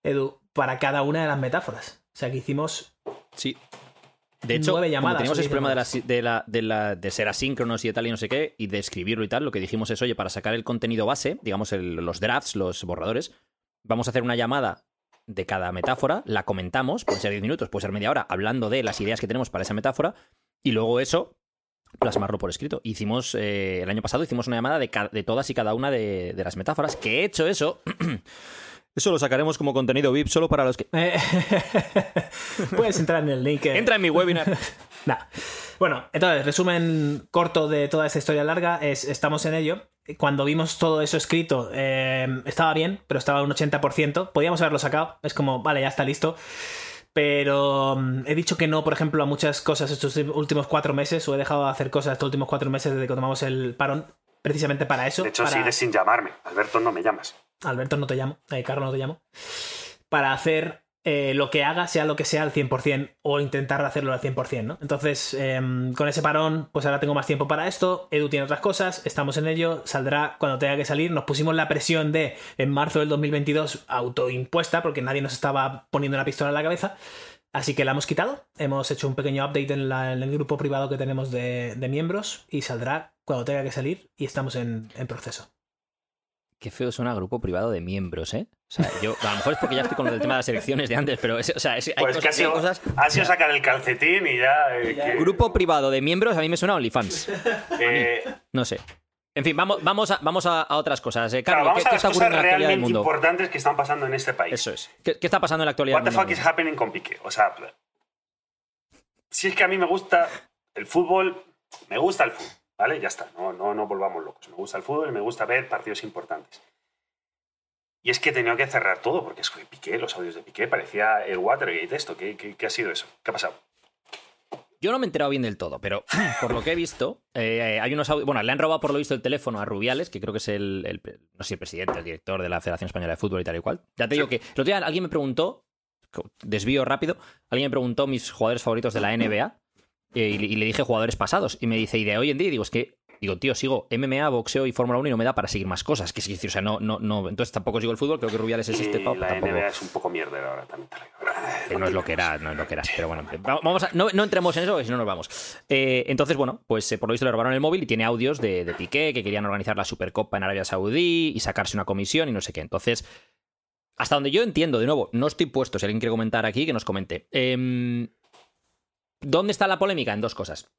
Edu? Para cada una de las metáforas. O sea, que hicimos Sí. De hecho, Nueve llamadas, teníamos diez problema de, la, de, la- de la- de ser asíncronos y de tal y no sé qué, y de escribirlo y tal, lo que dijimos es, oye, para sacar el contenido base, digamos el- los drafts, los borradores, vamos a hacer una llamada de cada metáfora, la comentamos, puede ser 10 minutos, puede ser media hora, hablando de las ideas que tenemos para esa metáfora, y luego eso, plasmarlo por escrito. Hicimos, eh, el año pasado hicimos una llamada de todas y cada una de, de las metáforas, que he hecho eso... [CLEARS THROAT] Eso lo sacaremos como contenido VIP solo para los que... Eh, [LAUGHS] Puedes entrar en el link. eh. Entra en mi webinar. [LAUGHS] Nah. Bueno, entonces, resumen corto de toda esta historia larga es, estamos en ello. Cuando vimos todo eso escrito, eh, estaba bien, pero estaba un 80%. Podíamos haberlo sacado. Es como, vale, ya está listo. Pero mm, he dicho que no, por ejemplo, a muchas cosas estos últimos cuatro meses, o he dejado de hacer cosas estos últimos cuatro meses desde que tomamos el parón, precisamente para eso. De hecho, para... sigues sin llamarme. Alberto, no me llamas. Alberto no te llamo, eh, Carlos no te llamo, para hacer eh, lo que haga, sea lo que sea, al 100% o intentar hacerlo al 100%, ¿no? Entonces, em, con ese parón, pues ahora tengo más tiempo para esto, Edu tiene otras cosas, estamos en ello, saldrá cuando tenga que salir, nos pusimos la presión de en marzo del 2022 autoimpuesta, porque nadie nos estaba poniendo la pistola en la cabeza. Así que la hemos quitado, hemos hecho un pequeño update en, el grupo privado que tenemos de, miembros y saldrá cuando tenga que salir y estamos en proceso. Qué feo suena grupo privado de miembros, ¿eh? O sea, yo, a lo mejor es porque ya estoy con lo del tema de las elecciones de antes, pero es- o sea, es- hay Pues que ha cosas, sido, cosas- ha sido sacar el calcetín y ya. eh, que- Grupo privado de miembros a mí me suena [LAUGHS] a OnlyFans. eh, No sé. En fin, vamos, vamos, a, vamos a, a otras cosas. Eh, claro, Carlos, vamos ¿qué, a qué las está cosas ocurriendo en la actualidad del realmente mundo? importantes que están pasando en este país. Eso es. ¿Qué, qué está pasando en la actualidad What the fuck mundo? is happening con Piqué? O sea, si es que a mí me gusta el fútbol, me gusta el fútbol, ¿vale? Ya está, no, no, no volvamos locos. Me gusta el fútbol y me gusta ver partidos importantes. Y es que he tenido que cerrar todo, porque es que Piqué, los audios de Piqué, parecía el Watergate esto. ¿Qué, qué, qué ha sido eso? ¿Qué ha pasado? Yo no me he enterado bien del todo, pero [CLEARS THROAT] por lo que he visto, eh, hay unos audios. Bueno, le han robado por lo visto el teléfono a Rubiales, que creo que es el, el- no sé, el presidente, el director de la Federación Española de Fútbol y tal y cual. Ya te digo que el otro día alguien me preguntó, desvío rápido, alguien me preguntó mis jugadores favoritos de la NBA eh, y, le- y le dije jugadores pasados. Y me dice, y de hoy en día, y digo, es que. Digo, tío, sigo MMA, boxeo y Fórmula 1 y no me da para seguir más cosas. Que es decir, o sea, no, no, no. Entonces tampoco sigo el fútbol, creo que Rubiales es este la tampoco. NBA es un poco mierda ahora también. Que no es lo que era, no es lo que era. Pero bueno, va- vamos a, no, no entremos en eso, porque si no nos vamos. Eh, entonces, bueno, pues eh, por lo visto le robaron el móvil y tiene audios de, de Piqué que querían organizar la Supercopa en Arabia Saudí y sacarse una comisión y no sé qué. Entonces, hasta donde yo entiendo, de nuevo, no estoy puesto. Si alguien quiere comentar aquí, que nos comente. Em, ¿Dónde está la polémica? En dos cosas.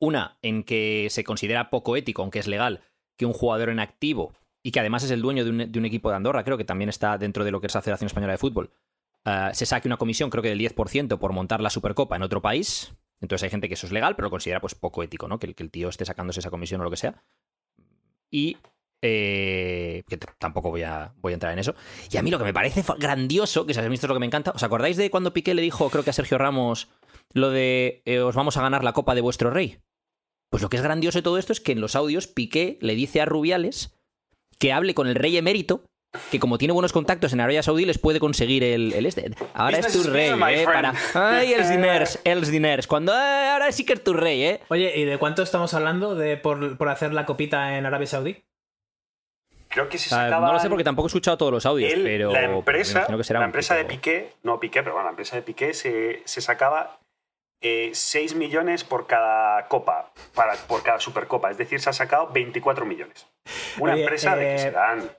Una, en que se considera poco ético, aunque es legal, que un jugador en activo y que además es el dueño de un, equipo de Andorra, creo que también está dentro de lo que es la Federación Española de Fútbol, eh, se saque una comisión, creo que del 10% por montar la Supercopa en otro país. Entonces hay gente que eso es legal, pero lo considera pues poco ético, ¿no? Que el, tío esté sacándose esa comisión o lo que sea. Y eh, que tampoco voy a, voy a entrar en eso. Y a mí lo que me parece grandioso, que sabéis esto es lo que me encanta, ¿os acordáis de cuando Piqué le dijo, creo que a Sergio Ramos, lo de eh, os vamos a ganar la copa de vuestro rey? Pues lo que es grandioso de todo esto es que en los audios Piqué le dice a Rubiales que hable con el rey emérito, que como tiene buenos contactos en Arabia Saudí les puede conseguir el, el este. Ahora es tu rey, eh, para... Ay, els [LAUGHS] diners, els diners. Cuando eh, ahora sí que es tu rey, eh. Oye, ¿y de cuánto estamos hablando de por, por hacer la copita en Arabia Saudí? Creo que se O sea, sacaba. no lo sé porque tampoco he escuchado todos los audios, él, pero la empresa, imagino que será la empresa de Piqué, no Piqué, pero bueno, la empresa de Piqué se, se sacaba eh, 6 millones por cada copa, para, por cada supercopa. Es decir, se ha sacado 24 millones. Una Oye, empresa de que eh, se dan.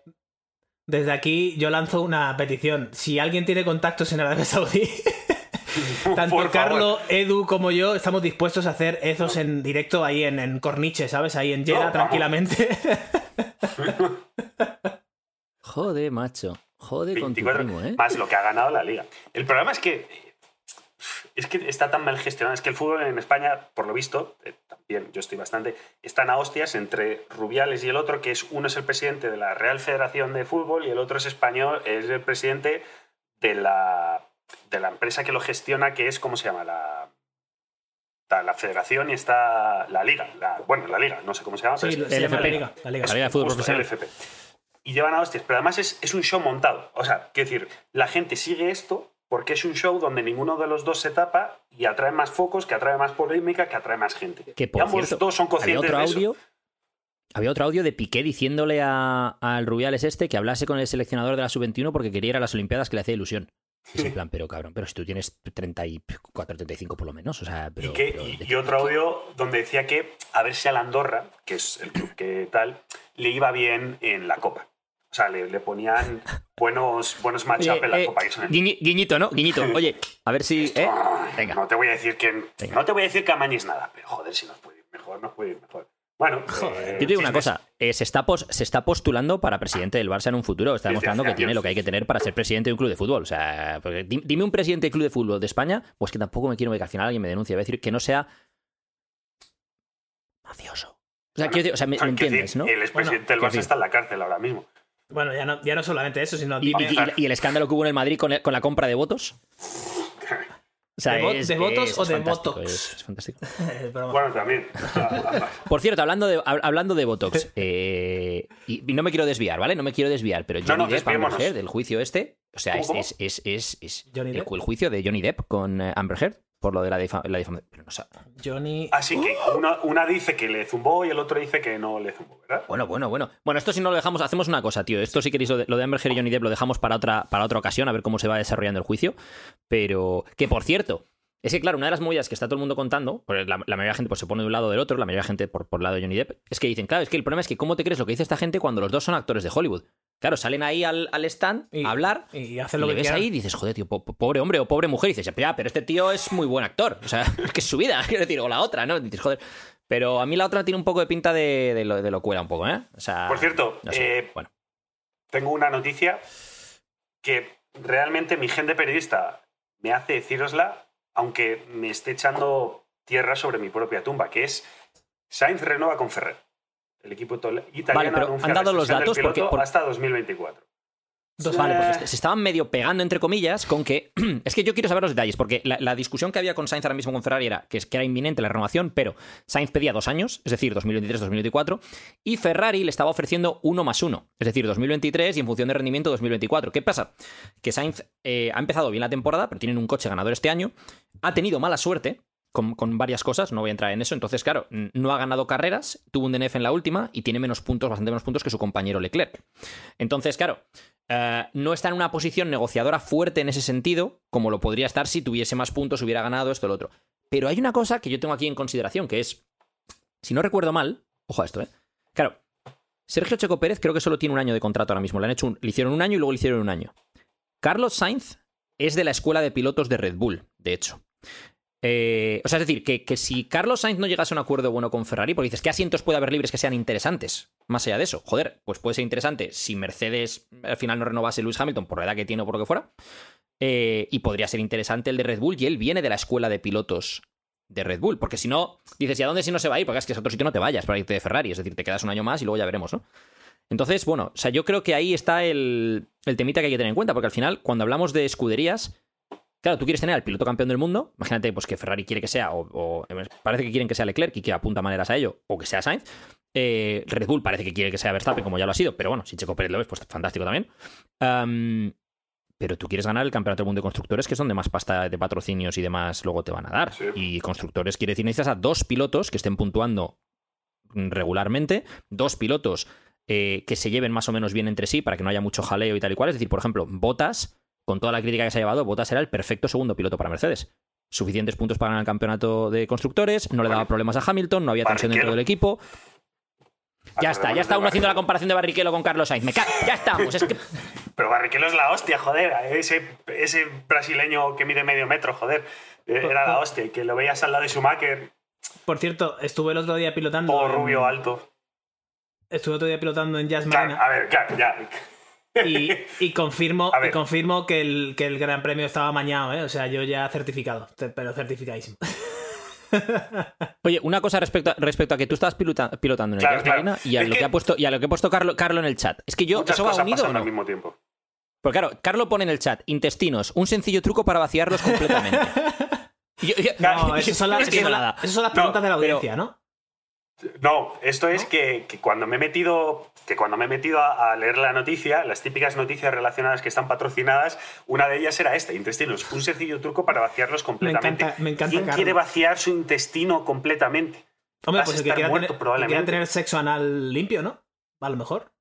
Desde aquí yo lanzo una petición. Si alguien tiene contactos en Arabia Saudí, [LAUGHS] tanto Por favor. Carlo, Edu como yo estamos dispuestos a hacer esos en directo ahí en, en Corniche, ¿sabes? Ahí en Jeddah, No, tranquilamente. [LAUGHS] Joder, macho. Joder con tu 24 primo, ¿eh? más lo que ha ganado la liga. El problema es que es que está tan mal gestionado. Es que el fútbol en España, por lo visto, eh, también yo estoy bastante, están a hostias entre Rubiales y el otro, que es uno es el presidente de la Real Federación de Fútbol y el otro es español, es el presidente de la, de la empresa que lo gestiona, que es, ¿cómo se llama? La, está la federación y está la liga. la- bueno, la liga, no sé cómo se llama. Sí, pero es- se llama la liga. La liga. La Liga de Fútbol Justo, Profesional. LFP. Y llevan a hostias, pero además es, es un show montado. O sea, quiero decir, la gente sigue esto porque es un show donde ninguno de los dos se tapa y atrae más focos, que atrae más polémica, que atrae más gente. Que y por ambos cierto, dos son había conscientes otro de eso. audio. Había otro audio de Piqué diciéndole a- al Rubiales este que hablase con el seleccionador de la sub-21 porque quería ir a las Olimpiadas que le hacía ilusión. Es en plan, pero cabrón, pero si tú tienes 34, 35 por lo menos, o sea, pero... y, que- pero- y- y otro audio donde decía que a ver si al Andorra, que es el club que tal, le iba bien en la Copa. O sea, le, le ponían buenos, buenos matchup Oye, en la eh, Copa. el- guiñi- guiñito, ¿no? Guiñito. Oye, a ver si... ¿eh? Ay, Venga. No te voy a decir que Venga. no te voy a decir que amañes nada, pero joder, si nos puede ir mejor, nos puede ir mejor. Bueno, eh, Yo te digo una cosa, eh, se, está pos- se está postulando para presidente del Barça en un futuro, está demostrando que tiene lo que hay que tener para ser presidente de un club de fútbol. O sea, porque dime un presidente de club de fútbol de España, pues que tampoco me quiero que al final alguien me denuncie, voy a decir que no sea mafioso. O sea, Bueno, quiero decir, o sea, me, entiendes, decir, ¿no? El expresidente Bueno, del Barça está en la cárcel ahora mismo. Bueno, ya no, ya no solamente eso, sino Y, y- y- el escándalo que hubo en el Madrid con, el- con la compra de votos. O [LAUGHS] sea, ¿De vo- es- de votos es- o es de botox? Es, es fantástico. [LAUGHS] Bueno, también. [LAUGHS] Por cierto, hablando de, hab- hablando de Botox, eh, y, y no me quiero desviar, ¿vale? No me quiero desviar, pero Johnny no, Depp, Amber. Heard, del juicio este, o sea, ¿Cómo, es, cómo? es, es, es- es Johnny el, el juicio de Johnny Depp con eh, Amber Heard por lo de la, difa- la difamación. Pero no Johnny. Así que una, una dice que le zumbó y el otro dice que no le zumbó, ¿verdad? Bueno, bueno, bueno. Bueno, esto si no lo dejamos, hacemos una cosa, tío. Esto si queréis, lo de, lo de Amber Heard y Johnny Depp lo dejamos para otra, para otra ocasión, a ver cómo se va desarrollando el juicio. Pero, que por cierto, es que claro, una de las movidas que está todo el mundo contando, porque la, la mayoría de la gente pues, se pone de un lado o del otro, la mayoría de la gente por, por el lado de Johnny Depp, es que dicen, claro, es que el problema es que cómo te crees lo que dice esta gente cuando los dos son actores de Hollywood. Claro, salen ahí al, al stand Y- a hablar Y hacen y lo le que ves quieran. ahí y dices, joder, tío, po- po- pobre hombre o pobre mujer. Y dices, ya, pero este tío es muy buen actor. O sea, es [LAUGHS] que es su vida, [LAUGHS] quiero decir, o la otra, ¿no? Y dices, joder. Pero a mí la otra tiene un poco de pinta de, de, lo, de un poco, ¿eh? O sea, Por cierto, no sé, eh, bueno. tengo una noticia que realmente mi gente periodista me hace decirosla, aunque me esté echando tierra sobre mi propia tumba, que es Sainz renueva con Ferrer. El equipo italiano Vale, pero han dado los datos porque- por- hasta 2024. Vale, porque se estaban medio pegando, entre comillas, con que. [CLEARS THROAT] es que yo quiero saber los detalles, porque la, discusión que había con Sainz ahora mismo con Ferrari era que, que era inminente la renovación, pero Sainz pedía dos años, es decir, 2023-2024, y Ferrari le estaba ofreciendo uno más uno, es decir, 2023 y en función de rendimiento 2024. ¿Qué pasa? Que Sainz eh, ha empezado bien la temporada, pero tienen un coche ganador este año, ha tenido mala suerte, con, varias cosas, no voy a entrar en eso. Entonces, claro, no ha ganado carreras, tuvo un DNF en la última y tiene menos puntos, bastante menos puntos que su compañero Leclerc. Entonces, claro, eh, no está en una posición negociadora fuerte en ese sentido, como lo podría estar si tuviese más puntos, hubiera ganado esto lo otro. Pero hay una cosa que yo tengo aquí en consideración, que es, si no recuerdo mal, ojo a esto, ¿eh? Claro, Sergio Checo Pérez creo que solo tiene un año de contrato ahora mismo. Le, han hecho le hicieron un año y luego le hicieron un año. Carlos Sainz es de la escuela de pilotos de Red Bull, de hecho. Eh, o sea, es decir, que, si Carlos Sainz no llegase a un acuerdo bueno con Ferrari, porque dices, ¿qué asientos puede haber libres que sean interesantes? Más allá de eso, joder, pues puede ser interesante si Mercedes al final no renovase Lewis Hamilton por la edad que tiene o por lo que fuera. Eh, y podría ser interesante el de Red Bull, y él viene de la escuela de pilotos de Red Bull, porque si no, dices, ¿y a dónde si no se va a ir? Porque es que a otro sitio no te vayas para irte de Ferrari, es decir, te quedas un año más y luego ya veremos, ¿no? Entonces, bueno, o sea, yo creo que ahí está el, el temita que hay que tener en cuenta, porque al final, cuando hablamos de escuderías, Claro, tú quieres tener al piloto campeón del mundo. Imagínate pues, que Ferrari quiere que sea, o, parece que quieren que sea Leclerc y que apunta maneras a ello, o que sea Sainz. Eh, Red Bull parece que quiere que sea Verstappen, como ya lo ha sido, pero bueno, si Checo Pérez lo ves, pues fantástico también. pero tú quieres ganar el campeonato del mundo de constructores, que es donde más pasta de patrocinios y demás luego te van a dar. Y constructores quiere decir necesitas a dos pilotos que estén puntuando regularmente, dos pilotos eh, que se lleven más o menos bien entre sí para que no haya mucho jaleo y tal y cual. Es decir, por ejemplo, Botas con toda la crítica que se ha llevado, Bottas era el perfecto segundo piloto para Mercedes. Suficientes puntos para ganar el campeonato de constructores, no le daba problemas a Hamilton, no había tensión dentro del equipo. Ya está, ya está uno haciendo la comparación de Barrichello con Carlos Sainz. Me ya estamos. Es que... [LAUGHS] Pero Barrichello es la hostia, joder. Ese, ese brasileño que mide medio metro, joder. Eh, era la hostia. Que lo veías al lado de Schumacher. Por cierto, estuve el otro día pilotando. Todo rubio, alto. Estuve otro día pilotando en Jazz Marina. a ver, claro, ya. Y, confirmo, confirmo que el, que el Gran Premio estaba mañado, ¿eh? O sea, yo ya certificado, pero certificadísimo. [LAUGHS] Oye, una cosa respecto a, respecto a que tú estabas pilotando en el claro, y a lo que, ha puesto y a lo que ha puesto Carlo, Carlo en el chat. Es que yo eso va unido al mismo tiempo. Porque claro, Carlo pone en el chat intestinos, un sencillo truco para vaciarlos completamente. [LAUGHS] no, eso son, las, preguntas de la audiencia, ¿no? No, esto es que, cuando me he metido, que cuando me he metido a, leer la noticia, las típicas noticias relacionadas que están patrocinadas, una de ellas era esta, intestinos, un sencillo truco para vaciarlos completamente. Me encanta, ¿Quién quiere vaciar su intestino completamente? Hombre, pues el que, quiera muerto, tener, tener sexo anal limpio, ¿no? A lo mejor.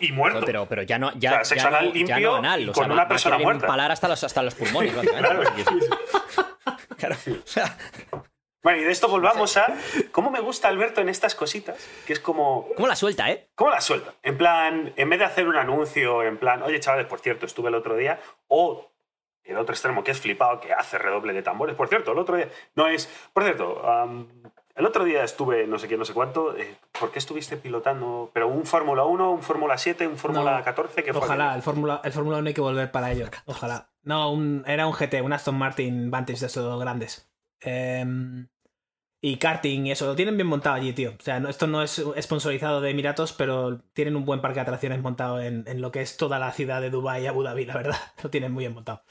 Y muerto. pero, pero ya no. Ya, sexo anal limpio anal, con una persona muerta. Empalar hasta los, hasta los pulmones. [LAUGHS] claro. [LAUGHS] claro. O sea, bueno, y de esto volvamos a cómo me gusta Alberto en estas cositas, que es como... ¿Cómo la suelta, eh? ¿Cómo la suelta? En plan, en vez de hacer un anuncio, en plan, oye chavales, por cierto, estuve el otro día, o el otro extremo que es flipado, que hace redoble de tambores, por cierto, el otro día, no es, por cierto, el otro día estuve no sé qué, no sé cuánto, eh, ¿por qué estuviste pilotando? Pero un Fórmula 1, un Fórmula 7, un Fórmula 14, que Ojalá, el Fórmula el Fórmula 1 hay que volver para ello, ojalá. No, era un GT, un Aston Martin Vantage de esos grandes. Eh, y karting y eso, lo tienen bien montado allí, tío. O sea, esto no es sponsorizado de Emiratos, pero tienen un buen parque de atracciones montado en, lo que es toda la ciudad de Dubái y Abu Dhabi, la verdad. [LAUGHS] Lo tienen muy bien montado.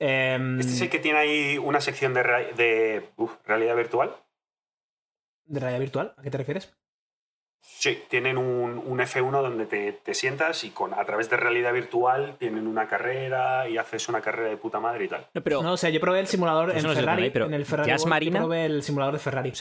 Em, ¿Este es el que tiene ahí una sección de, de realidad virtual? ¿De realidad virtual? ¿A qué te refieres? Sí, tienen un, F1 donde te, sientas y con, a través de realidad virtual tienen una carrera y haces una carrera de puta madre y tal. No, pero, no o sea, yo probé el simulador en Ferrari, pero en el Ferrari Marina, probé el simulador de Ferrari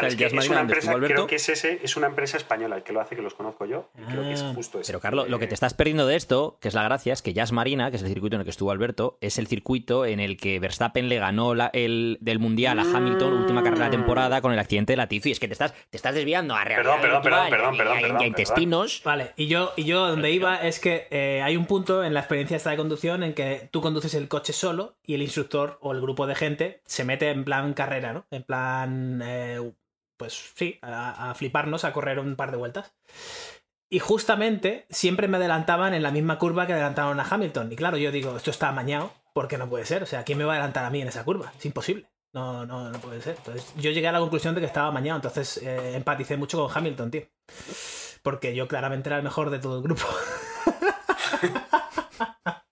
es, una empresa, creo que es ese, es una empresa española el que lo hace, que los conozco yo, y creo que es ah. justo ese. Pero Carlos, lo que te estás perdiendo de esto, que es la gracia, es que Jazz Marina, que es el circuito en el que estuvo Alberto, es el circuito en el que Verstappen le ganó el del Mundial a Hamilton, última carrera de temporada, con el accidente de Latifi. Es que te estás, te estás desviando a realidad Perdón, perdón, perdón, perdón, perdón, intestinos. Vale, y yo, y yo donde iba es que eh, hay un punto en la experiencia esta de conducción en que tú conduces el coche solo y el instructor o el grupo de gente se mete en plan carrera, ¿no? En plan... Eh, pues sí, a, fliparnos, a correr un par de vueltas. Y justamente siempre me adelantaban en la misma curva que adelantaron a Hamilton. Y claro, yo digo, esto está amañado, porque no puede ser. O sea, ¿quién me va a adelantar a mí en esa curva? Es imposible. No, no, no puede ser. Entonces, yo llegué a la conclusión de que estaba amañado. Entonces, eh, empaticé mucho con Hamilton, tío. Porque yo claramente era el mejor de todo el grupo. [LAUGHS]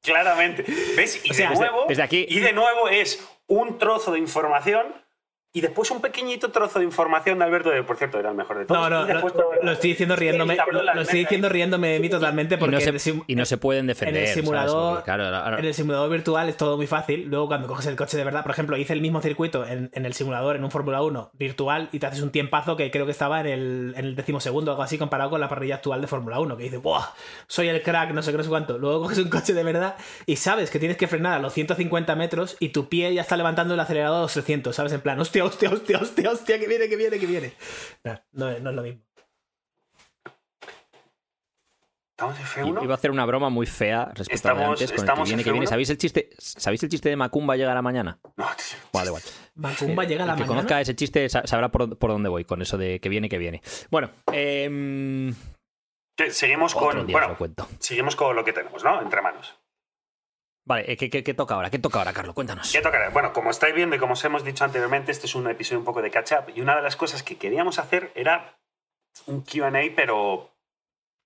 Claramente. ¿Ves? Y O sea, de nuevo. desde aquí- Y de nuevo es un trozo de información. Y después un pequeñito trozo de información de Alberto, de por cierto, era el mejor de todos. No, no, y después lo, todo- lo estoy diciendo riéndome. Lo, estoy diciendo riéndome de mí totalmente Y porque no, en el se, sim- y no se pueden defender. simulador- Porque, claro, ahora- En el simulador virtual es todo muy fácil. Luego, cuando coges el coche de verdad, por ejemplo, hice el mismo circuito en, en el simulador, en un Fórmula 1 virtual, y te haces un tiempazo que creo que estaba en el, en el decimosegundo o algo así, comparado con la parrilla actual de Fórmula 1, que dice, ¡buah! Soy el crack, no sé qué, no sé cuánto. Luego coges un coche de verdad y sabes que tienes que frenar a los 150 metros y tu pie ya está levantando el acelerador a los 300, ¿sabes? En plan, hostia, hostia, hostia, hostia, hostia, que viene, que viene, que viene. No, no, no es lo mismo. ¿Estamos en F1? Iba a hacer una broma muy fea respecto a la de Estamos- antes con el que estamos viene, en que viene. F1. ¿Sabéis el chiste? ¿Sabéis el chiste de Macumba llegará mañana? No, tío. Vale, igual. Macumba llega a la El que mañana. conozca ese chiste sa- sabrá por, por dónde voy con eso de que viene, que viene. Bueno, em, seguimos con. Bueno, lo cuento. seguimos con lo que tenemos, ¿no? Entre manos. Vale, eh, ¿qué, qué- qué toca ahora? ¿Qué toca ahora, Carlos? Cuéntanos. ¿Qué tocará? Bueno, como estáis viendo y como os hemos dicho anteriormente, este es un episodio un poco de catch up. Y una de las cosas que queríamos hacer era un QA, pero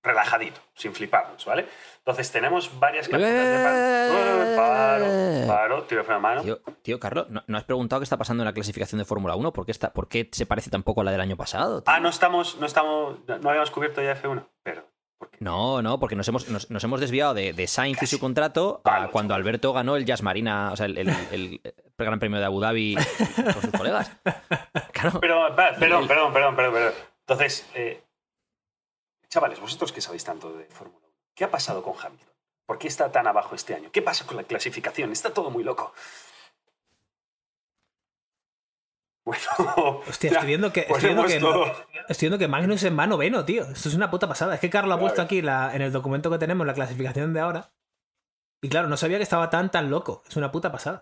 relajadito, sin fliparnos, ¿vale? Entonces tenemos varias capturas de Eh, Paro, paro, tiro de mano. Tío, tío, Carlos, ¿no, no has preguntado qué está pasando en la clasificación de Fórmula 1? ¿Por qué, está, ¿Por qué se parece tampoco a la del año pasado? tío? Ah, no estamos, no estamos, no habíamos cubierto ya F1, pero. No, no, porque nos hemos, nos, nos hemos desviado de, de Sainz y su contrato a cuando Alberto ganó el Jazz Marina, o sea, el, el- Gran Premio de Abu Dhabi con sus colegas. [LAUGHS] Claro. Pero, perdón, perdón, perdón, perdón. Entonces, eh, chavales, vosotros que sabéis tanto de Fórmula 1, ¿qué ha pasado con Hamilton? ¿Por qué está tan abajo este año? ¿Qué pasa con la clasificación? Está todo muy loco. Bueno, Hostia, estoy viendo que, estoy viendo que, todo. estoy viendo que Magnus va noveno, tío. Esto es una puta pasada. Es que Carlos ha puesto aquí la, en el documento que tenemos la clasificación de ahora. Y claro, no sabía que estaba tan, tan loco. Es una puta pasada.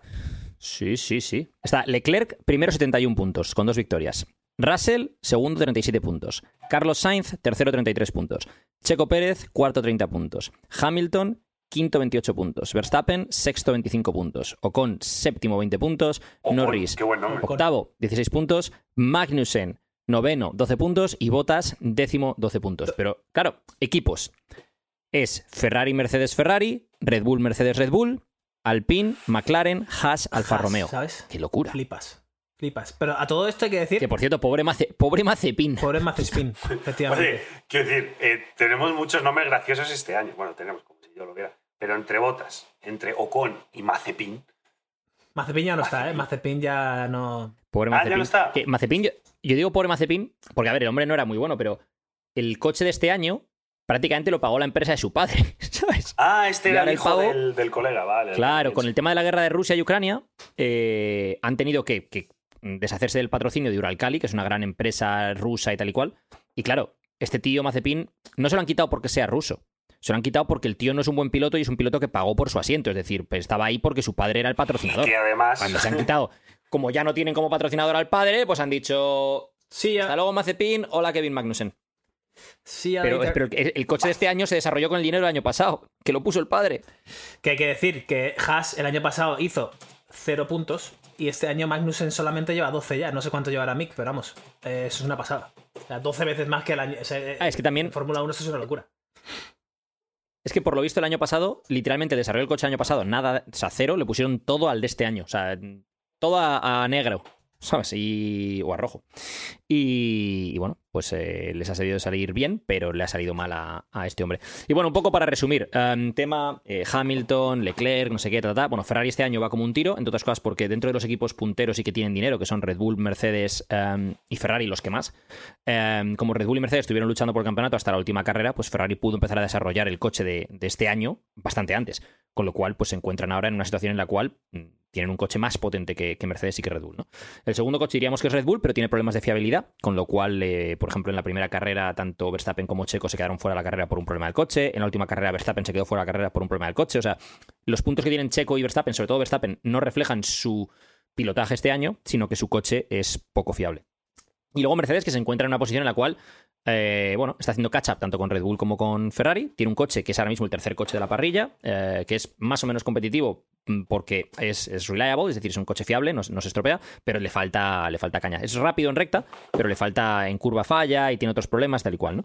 Sí, sí, sí. Está Leclerc, primero 71 puntos, con dos victorias. Russell, segundo 37 puntos. Carlos Sainz, tercero 33 puntos. Checo Pérez, cuarto 30 puntos. Hamilton, quinto 28 puntos. Verstappen, sexto 25 puntos. Ocon, séptimo 20 puntos. Ocon, Norris, qué buen nombre. octavo 16 puntos. Magnussen, noveno 12 puntos. Y Bottas, décimo 12 puntos. Pero claro, equipos. Es Ferrari, Mercedes, Ferrari. Red Bull, Mercedes, Red Bull. Alpine, McLaren, Haas, Alfa Haas, Romeo. ¿Sabes? Qué locura. Flipas. Flipas. Pero a todo esto hay que decir. Que por cierto, pobre, Mace, pobre Mazepin. Pobre Mazespin, [LAUGHS] efectivamente. Oye, quiero decir, eh, tenemos muchos nombres graciosos este año. Bueno, tenemos, como si yo lo viera. Pero entre Botas, entre Ocon y Mazepin, Mazepin ya no está, ¿eh? Mazepin ya no. Pobre Ah, ya Mazepin. no está. Que Mazepin, yo, yo digo pobre Mazepin, porque a ver, el hombre no era muy bueno, pero el coche de este año prácticamente lo pagó la empresa de su padre, [LAUGHS] ¿sabes? Ah, este Y era el hijo pavo- del, del colega, vale. Claro, con el tema de la guerra de Rusia y Ucrania, eh, han tenido que, que deshacerse del patrocinio de Uralkali, que es una gran empresa rusa y tal y cual. Y claro, este tío Mazepin no se lo han quitado porque sea ruso. Se lo han quitado porque el tío no es un buen piloto y es un piloto que pagó por su asiento. Es decir, pues estaba ahí porque su padre era el patrocinador. Que además. Cuando se han quitado, como ya no tienen como patrocinador al padre, pues han dicho. Sí, Hasta ya. luego, Mazepin. Hola, Kevin Magnussen. Sí, ya Pero, pero el coche de este año se desarrolló con el dinero del año pasado, que lo puso el padre. Que hay que decir que Haas el año pasado hizo 0 puntos y este año Magnussen solamente lleva 12 ya. No sé cuánto llevará Mick, pero vamos, eh, eso es una pasada. O sea, 12 veces más que el año. o sea, Ah, es que también- Fórmula 1 eso es una locura. Es que por lo visto el año pasado, literalmente desarrolló el coche el año pasado, nada, o sea, cero, le pusieron todo al de este año. O sea, todo a, a negro, ¿sabes? Y, o a rojo. Y, y bueno, pues eh, les ha salido salir bien, pero le ha salido mal a, a este hombre. Y bueno, un poco para resumir, em, tema eh, Hamilton, Leclerc, no sé qué, ta, ta, ta. Bueno, Ferrari este año va como un tiro, entre otras cosas porque dentro de los equipos punteros y que tienen dinero, que son Red Bull, Mercedes em, y Ferrari los que más, em, como Red Bull y Mercedes estuvieron luchando por el campeonato hasta la última carrera, pues Ferrari pudo empezar a desarrollar el coche de, de este año bastante antes, con lo cual pues se encuentran ahora en una situación en la cual mm, tienen un coche más potente que, Mercedes y que Red Bull. ¿no? El segundo coche diríamos que es Red Bull, pero tiene problemas de fiabilidad, con lo cual, eh, por ejemplo, en la primera carrera tanto Verstappen como Checo se quedaron fuera de la carrera por un problema del coche, en la última carrera Verstappen se quedó fuera de la carrera por un problema del coche, o sea, los puntos que tienen Checo y Verstappen, sobre todo Verstappen, no reflejan su pilotaje este año, sino que su coche es poco fiable. Y luego Mercedes, que se encuentra en una posición en la cual, eh, bueno, está haciendo catch-up tanto con Red Bull como con Ferrari. Tiene un coche que es ahora mismo el tercer coche de la parrilla, eh, que es más o menos competitivo mm, porque es, es reliable, es decir, es un coche fiable, no, no se estropea, pero le falta, le falta caña. Es rápido en recta, pero le falta en curva falla y tiene otros problemas, tal y cual, ¿no?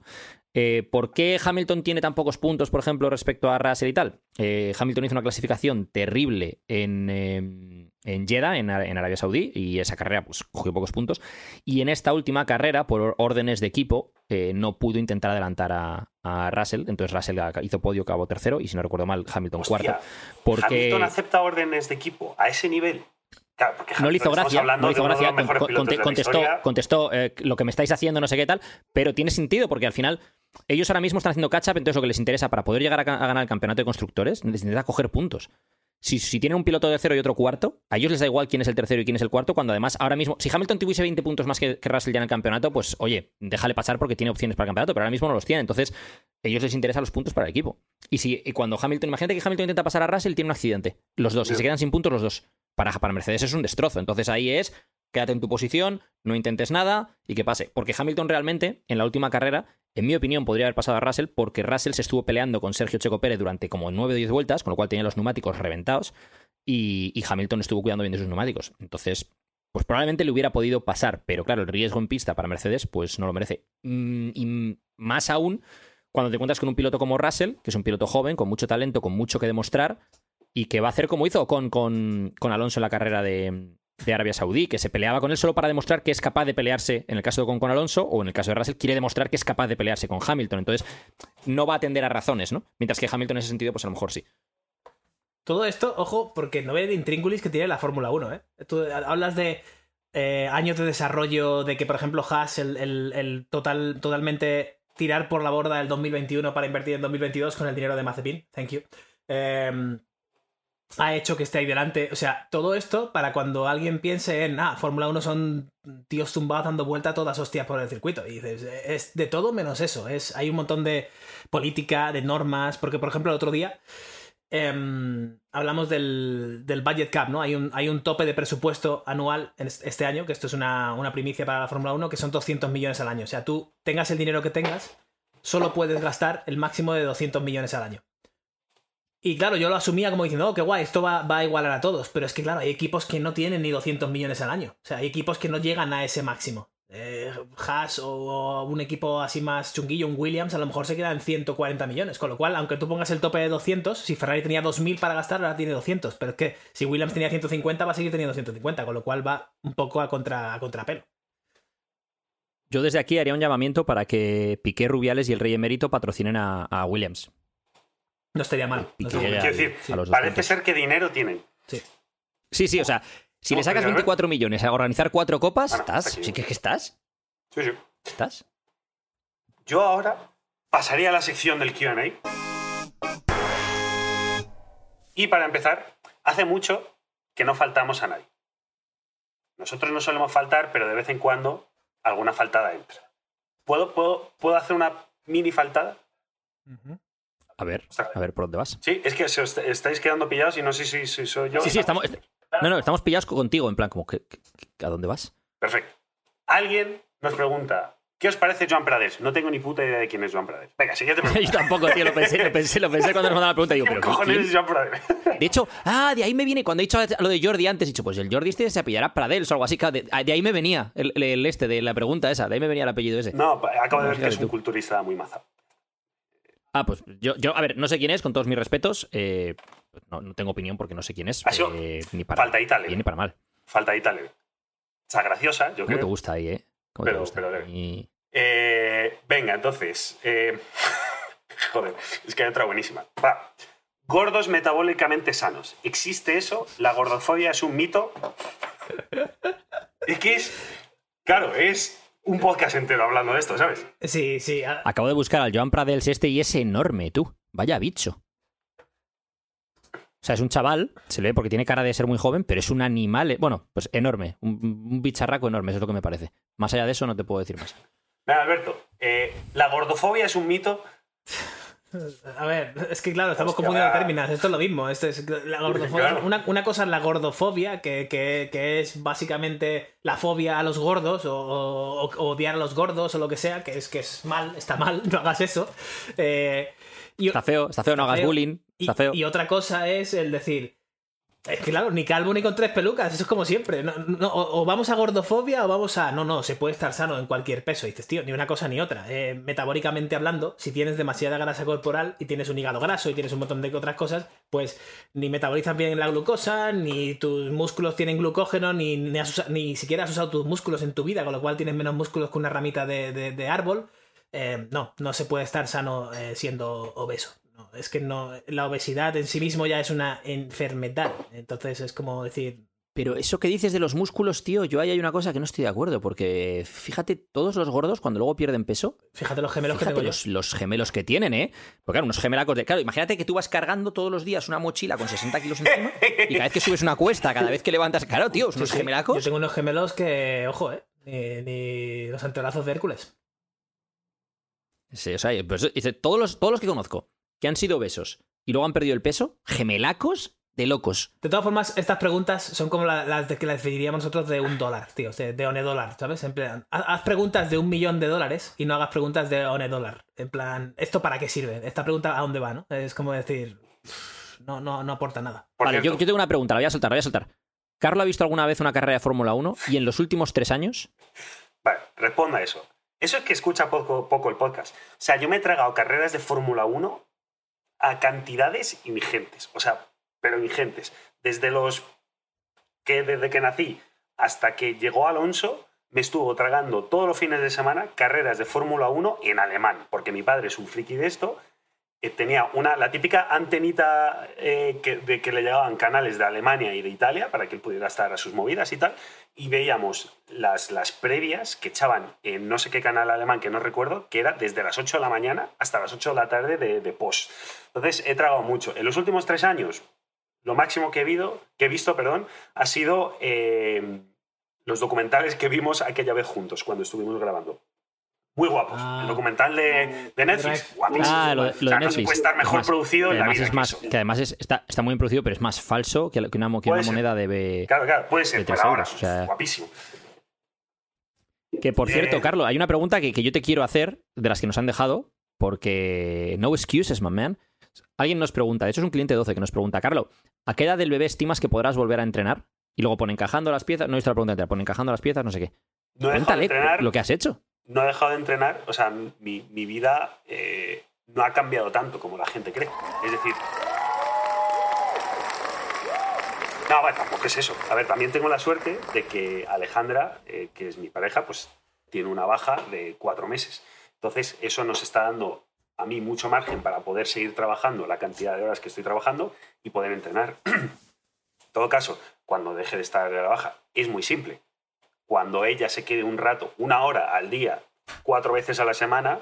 Eh, ¿Por qué Hamilton tiene tan pocos puntos, por ejemplo, respecto a Russell y tal? Eh, Hamilton hizo una clasificación terrible en, eh, en Jeddah, en, Ar- en Arabia Saudí, y esa carrera pues, cogió pocos puntos. Y en esta última carrera, por órdenes de equipo, eh, no pudo intentar adelantar a, a Russell. Entonces Russell hizo podio, acabó tercero, y si no recuerdo mal, Hamilton Hostia, cuarto. Porque Hamilton acepta órdenes de equipo a ese nivel. Claro, no le hizo gracia, no le hizo gracia, con- contestó, contestó eh, lo que me estáis haciendo, no sé qué tal, pero tiene sentido porque al final ellos ahora mismo están haciendo catch-up, entonces lo que les interesa para poder llegar a, a ganar el campeonato de constructores, les interesa coger puntos. Si, si tienen un piloto de cero y otro cuarto, a ellos les da igual quién es el tercero y quién es el cuarto, cuando además ahora mismo, si Hamilton tuviese 20 puntos más que, que Russell ya en el campeonato, pues oye, déjale pasar porque tiene opciones para el campeonato, pero ahora mismo no los tiene, entonces ellos les interesan los puntos para el equipo. Y si y cuando Hamilton, imagínate que Hamilton intenta pasar a Russell, tiene un accidente, los dos, y Ya. se quedan sin puntos los dos. Para, Mercedes es un destrozo, entonces ahí es quédate en tu posición, no intentes nada y que pase. Porque Hamilton realmente, en la última carrera, en mi opinión, podría haber pasado a Russell porque Russell se estuvo peleando con Sergio Checo Pérez durante como 9 o 10 vueltas, con lo cual tenía los neumáticos reventados y, y Hamilton estuvo cuidando bien de sus neumáticos. Entonces, pues probablemente le hubiera podido pasar, pero claro, el riesgo en pista para Mercedes, pues no lo merece. Mm, y más aún cuando te encuentras con un piloto como Russell, que es un piloto joven, con mucho talento, con mucho que demostrar, y que va a hacer como hizo con, con, con Alonso en la carrera de, de Arabia Saudí, que se peleaba con él solo para demostrar que es capaz de pelearse, en el caso de con, con Alonso, o en el caso de Russell, quiere demostrar que es capaz de pelearse con Hamilton. Entonces, no va a atender a razones, ¿no? Mientras que Hamilton en ese sentido, pues a lo mejor sí. Todo esto, ojo, porque no ve de intríngulis que tiene la Fórmula 1, ¿eh? Tú hablas de eh, años de desarrollo, de que, por ejemplo, Haas, el, el- el total, totalmente tirar por la borda el 2021 para invertir en 2022 con el dinero de Mazepin, thank you, eh, ha hecho que esté ahí delante. O sea, todo esto para cuando alguien piense en, ah, Fórmula 1 son tíos tumbados dando vuelta todas hostias por el circuito. Y dices, es de todo menos eso. Es, hay un montón de política, de normas, porque, por ejemplo, el otro día em, hablamos del, del budget cap, ¿no? Hay un, hay un tope de presupuesto anual este año, que esto es una, una primicia para la Fórmula 1, que son 200 millones al año. O sea, tú tengas el dinero que tengas, solo puedes gastar el máximo de 200 millones al año. Y claro, yo lo asumía como diciendo, oh, qué guay, esto va, va a igualar a todos. Pero es que, claro, hay equipos que no tienen ni 200 millones al año. O sea, hay equipos que no llegan a ese máximo. Eh, Haas o un equipo así más chunguillo, un Williams, a lo mejor se queda en 140 millones. Con lo cual, aunque tú pongas el tope de 200, si Ferrari tenía 2000 para gastar, ahora tiene 200. Pero es que si Williams tenía 150, va a seguir teniendo 150. Con lo cual va un poco a, contra, a contrapelo. Yo desde aquí haría un llamamiento para que Piqué, Rubiales y el Rey Emérito patrocinen a Williams. No estaría mal. No estaría. Quiero decir, Parece 200. ser que dinero tienen. Sí. Sí, sí, o sea, si le sacas pero a ver. 24 millones a organizar cuatro copas, Bueno, estás. aquí. Sí que que estás. Sí, sí. Estás. Yo ahora pasaría a la sección del QA. Y para empezar, hace mucho que no faltamos a nadie. Nosotros no solemos faltar, pero de vez en cuando alguna faltada entra. ¿Puedo, puedo, ¿puedo hacer una mini faltada? A ver, a ver por dónde vas. Sí, es que se os estáis quedando pillados y no sé si, si soy yo. Sí, sí, estamos. No, no, estamos pillados contigo, en plan, como, que, que- ¿a dónde vas? Perfecto. Alguien nos pregunta, ¿qué os parece Joan Prades? No tengo ni puta idea de quién es Joan Prades. Venga, siguiente [LAUGHS] pregunta. Yo tampoco, tío, lo pensé, lo pensé, lo pensé cuando nos mandaron la pregunta. Digo, ¿Qué pero cojones ¿quién? es Joan Prades? De hecho, ah, de ahí me viene. Cuando he dicho lo de Jordi antes, he dicho, pues el Jordi este se apellará Pradels o algo así. De, de ahí me venía el, el- este de la pregunta esa. De ahí me venía el apellido ese. No, acabo de ver que es un culturista muy maza. Ah, pues yo, yo, a ver, no sé quién es, con todos mis respetos. eh, no, no tengo opinión porque no sé quién es. Ha sido eh, ni para faltadita leve. bien ni para mal. Faltadita leve. Está graciosa, yo ¿Cómo te creo. gusta ahí, eh? ¿Cómo te Pero- gusta? pero leve. Y- Eh, venga, entonces. eh, [LAUGHS] joder, es que hay otra buenísima. Va. Gordos metabólicamente sanos. ¿Existe eso? ¿La gordofobia es un mito? Es que es. Claro, es un podcast entero hablando de esto, ¿sabes? Sí, sí. Acabo de buscar al Joan Pradels este y es enorme, tú. Vaya bicho. O sea, es un chaval, se le ve porque tiene cara de ser muy joven, pero es un animal, bueno, pues enorme, un, un bicharraco enorme, eso es lo que me parece. Más allá de eso no te puedo decir más. Venga, Alberto, eh, ¿la gordofobia es un mito? A ver, es que claro, estamos confundiendo términos. Esto es lo mismo. Esto es la gordofobia. Claro. Una, una cosa es la gordofobia, que, que- que es básicamente la fobia a los gordos o, o- o odiar a los gordos o lo que sea, que es que es mal, está mal, [LAUGHS] no hagas eso. Eh, y, Está feo, está feo, no hagas feo. bullying. y- Está feo. y otra cosa es el decir. Es que claro, ni calvo ni con tres pelucas, eso es como siempre. No, no, o, vamos a gordofobia o vamos a. No, no, se puede estar sano en cualquier peso. Y dices, tío, ni una cosa ni otra. Eh, metabólicamente hablando, si tienes demasiada grasa corporal y tienes un hígado graso y tienes un montón de otras cosas, pues ni metabolizas bien la glucosa, ni tus músculos tienen glucógeno, ni, ni, ni siquiera has usado tus músculos en tu vida, con lo cual tienes menos músculos que una ramita de, de- de árbol. Eh, no, no se puede estar sano eh, siendo obeso. No, es que no, la obesidad en sí mismo ya es una enfermedad. Entonces es como decir, Pero eso que dices de los músculos, tío, yo ahí hay una cosa que no estoy de acuerdo, porque fíjate, todos los gordos cuando luego pierden peso, fíjate los gemelos que tengo los, los gemelos que tienen, ¿eh? Porque claro, unos gemelacos de... Claro, imagínate que tú vas cargando todos los días una mochila con 60 kilos encima y cada vez que subes una cuesta, cada vez que levantas... Claro, tío, unos Sí, gemelacos... Yo tengo unos gemelos que, ojo, eh, ni, ni los antebrazos de Hércules. Sí, o sea, pues, todos, los, todos los que conozco que han sido obesos y luego han perdido el peso, gemelacos de locos. De todas formas, estas preguntas son como la- las de que las diríamos nosotros de un dólar, tío, de, de one dólar, ¿sabes? En plan, haz, preguntas de un millón de dólares y no hagas preguntas de one dólar. En plan, ¿esto para qué sirve? Esta pregunta, ¿a dónde va, no? Es como decir, no, no, no aporta nada. Por vale, yo, tengo una pregunta, la voy a soltar, la voy a soltar. ¿Carlos ha visto alguna vez una carrera de Fórmula 1 y en los últimos tres años? Vale, responda a eso. Eso es que escucha poco, poco el podcast. O sea, yo me he tragado carreras de Fórmula 1 a cantidades ingentes. O sea, pero ingentes. Desde los que desde que nací hasta que llegó Alonso, me estuvo tragando todos los fines de semana carreras de Fórmula 1 en alemán, porque mi padre es un friki de esto. Eh, tenía una, la típica antenita eh, que, de que le llegaban canales de Alemania y de Italia para que él pudiera estar a sus movidas y tal. Y veíamos las, las previas que echaban en no sé qué canal alemán que no recuerdo, que era desde las 8 de la mañana hasta las 8 de la tarde de, de post. Entonces he tragado mucho. En los últimos tres años, lo máximo que he, visto, que he visto perdón, ha sido eh, los documentales que vimos aquella vez juntos cuando estuvimos grabando. Muy guapos. Ah. el documental de, de Netflix, guapísimo. Ah, lo, lo O sea, de no se Netflix. puede estar mejor Además- producido en la vida es que más, que además es- está, está muy bien producido, pero es más falso que, una, que una moneda de... Claro, claro, puede ser, pero ahora, o sea- guapísimo. Que por Eh. cierto, Carlos, hay una pregunta que, que yo te quiero hacer de las que nos han dejado, porque no excuses, my man. Alguien nos pregunta, de hecho es un cliente 12 que nos pregunta, Carlos, ¿a qué edad del bebé estimas que podrás volver a entrenar? Y luego pone encajando las piezas, no he visto la pregunta entera, pone encajando las piezas, no sé qué. No dejado de Cuéntale entrenar, lo que has hecho. No he dejado de entrenar, o sea, mi, mi vida eh, no ha cambiado tanto como la gente cree. Es decir. No, bueno, tampoco es eso. A ver, también tengo la suerte de que Alejandra, eh, que es mi pareja, pues tiene una baja de cuatro meses. Entonces, eso nos está dando a mí mucho margen para poder seguir trabajando la cantidad de horas que estoy trabajando y poder entrenar. [CLEARS THROAT] en todo caso, cuando deje de estar de la baja, es muy simple. Cuando ella se quede un rato, una hora al día, cuatro veces a la semana,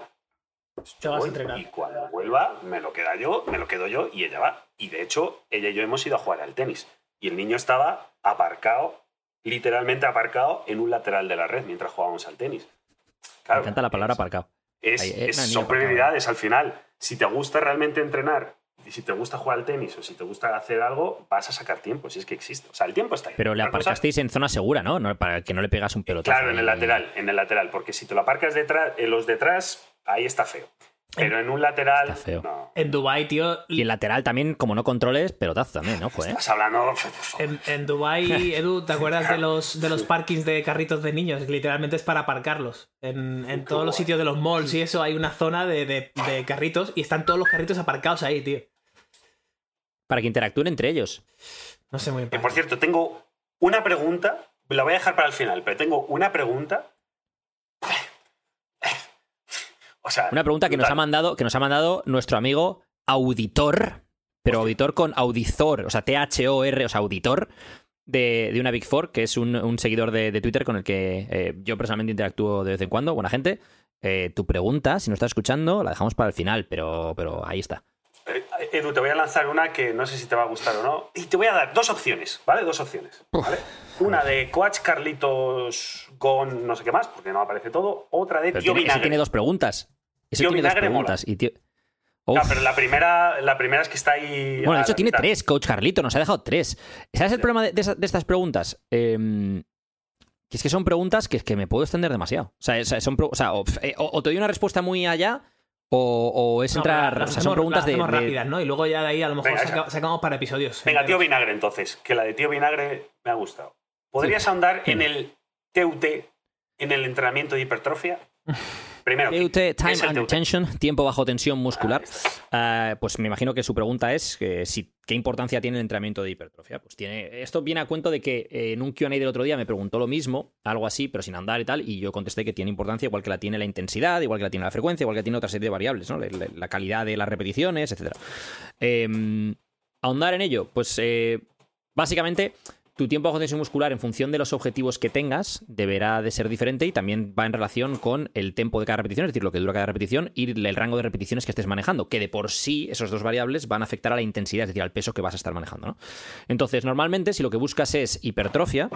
Te a entrenar. y cuando vuelva, me lo queda yo, me lo quedo yo y ella va. Y de hecho, ella y yo hemos ido a jugar al tenis. Y el niño estaba aparcado, literalmente aparcado, en un lateral de la red mientras jugábamos al tenis. Claro, Me encanta la palabra aparcado. es- eh, es- son prioridades al final. Si te gusta realmente entrenar y si te gusta jugar al tenis o si te gusta hacer algo, vas a sacar tiempo, si es que existe. O sea, el tiempo está ahí. Pero le Otra cosa- aparcasteis en zona segura, ¿no? No, Para que no le pegas un pelotazo. Claro, en el lateral, en el lateral, porque si te lo aparcas detrás, en los detrás, ahí está feo. Pero en un lateral, Está feo. no. En Dubai, tío, Y el lateral también, como no controles, pelotazo también, ¿no? Joder. Estás hablando. [LAUGHS] En, en Dubai, [LAUGHS] Edu, ¿te acuerdas de los, de los parkings de carritos de niños? Que literalmente es para aparcarlos. En, en todos los sitios de los malls y eso hay una zona de, de- de carritos y están todos los carritos aparcados ahí, tío. Para que interactúen entre ellos. No sé muy bien. por cierto, tengo una pregunta, la voy a dejar para el final, pero tengo una pregunta. O sea, Una pregunta que nos ha mandado, que nos ha mandado nuestro amigo auditor, pero auditor con audizor, o sea, T-H-O-R, o sea, auditor de, de una Big Four, que es un, un seguidor de, de Twitter con el que eh, yo personalmente interactúo de vez en cuando, buena gente. Eh, tu pregunta, si nos estás escuchando, la dejamos para el final, pero, pero ahí está. Eh, Edu, te voy a lanzar una que no sé si te va a gustar o no. Y te voy a dar dos opciones, ¿vale? Dos opciones. ¿vale? Una de Coach Carlitos Gon, no sé qué más, porque no aparece todo. Otra de Pero Tío tiene, ese Vinagre. tiene dos preguntas. Ese Tío tiene dos preguntas. Y tío- Ah, pero la primera, la primera es que está ahí. Bueno, de hecho tiene tres, Coach Carlito, nos ha dejado tres. ¿Sabes el problema de, estas preguntas? Em, que es que son preguntas que, que me puedo extender demasiado. O sea, son, o, sea eh, o, te doy una respuesta muy allá o, es entrar. o sea, son preguntas de, rápidas, ¿no? Y luego ya de ahí a lo mejor sacamos para episodios. Venga, tío Vinagre, entonces, que la de tío Vinagre me ha gustado. ¿Podrías ahondar en el TUT, en el entrenamiento de hipertrofia? [LAUGHS] Primero, time under tension, tiempo bajo tensión muscular. Ah, pues me imagino que su pregunta es que si, qué importancia tiene el entrenamiento de hipertrofia. Pues tiene. Esto viene a cuento de que eh, en un QA del otro día me preguntó lo mismo, algo así, pero sin andar y tal, y yo contesté que tiene importancia, igual que la tiene la intensidad, igual que la tiene la frecuencia, igual que tiene otra serie de variables, ¿no? La, calidad de las repeticiones, etc. Em, ahondar en ello, pues eh, básicamente tu tiempo de tensión muscular en función de los objetivos que tengas deberá de ser diferente y también va en relación con el tiempo de cada repetición, es decir, lo que dura cada repetición y el rango de repeticiones que estés manejando, que de por sí esos dos variables van a afectar a la intensidad, es decir, al peso que vas a estar manejando. ¿no? Entonces, normalmente si lo que buscas es hipertrofia,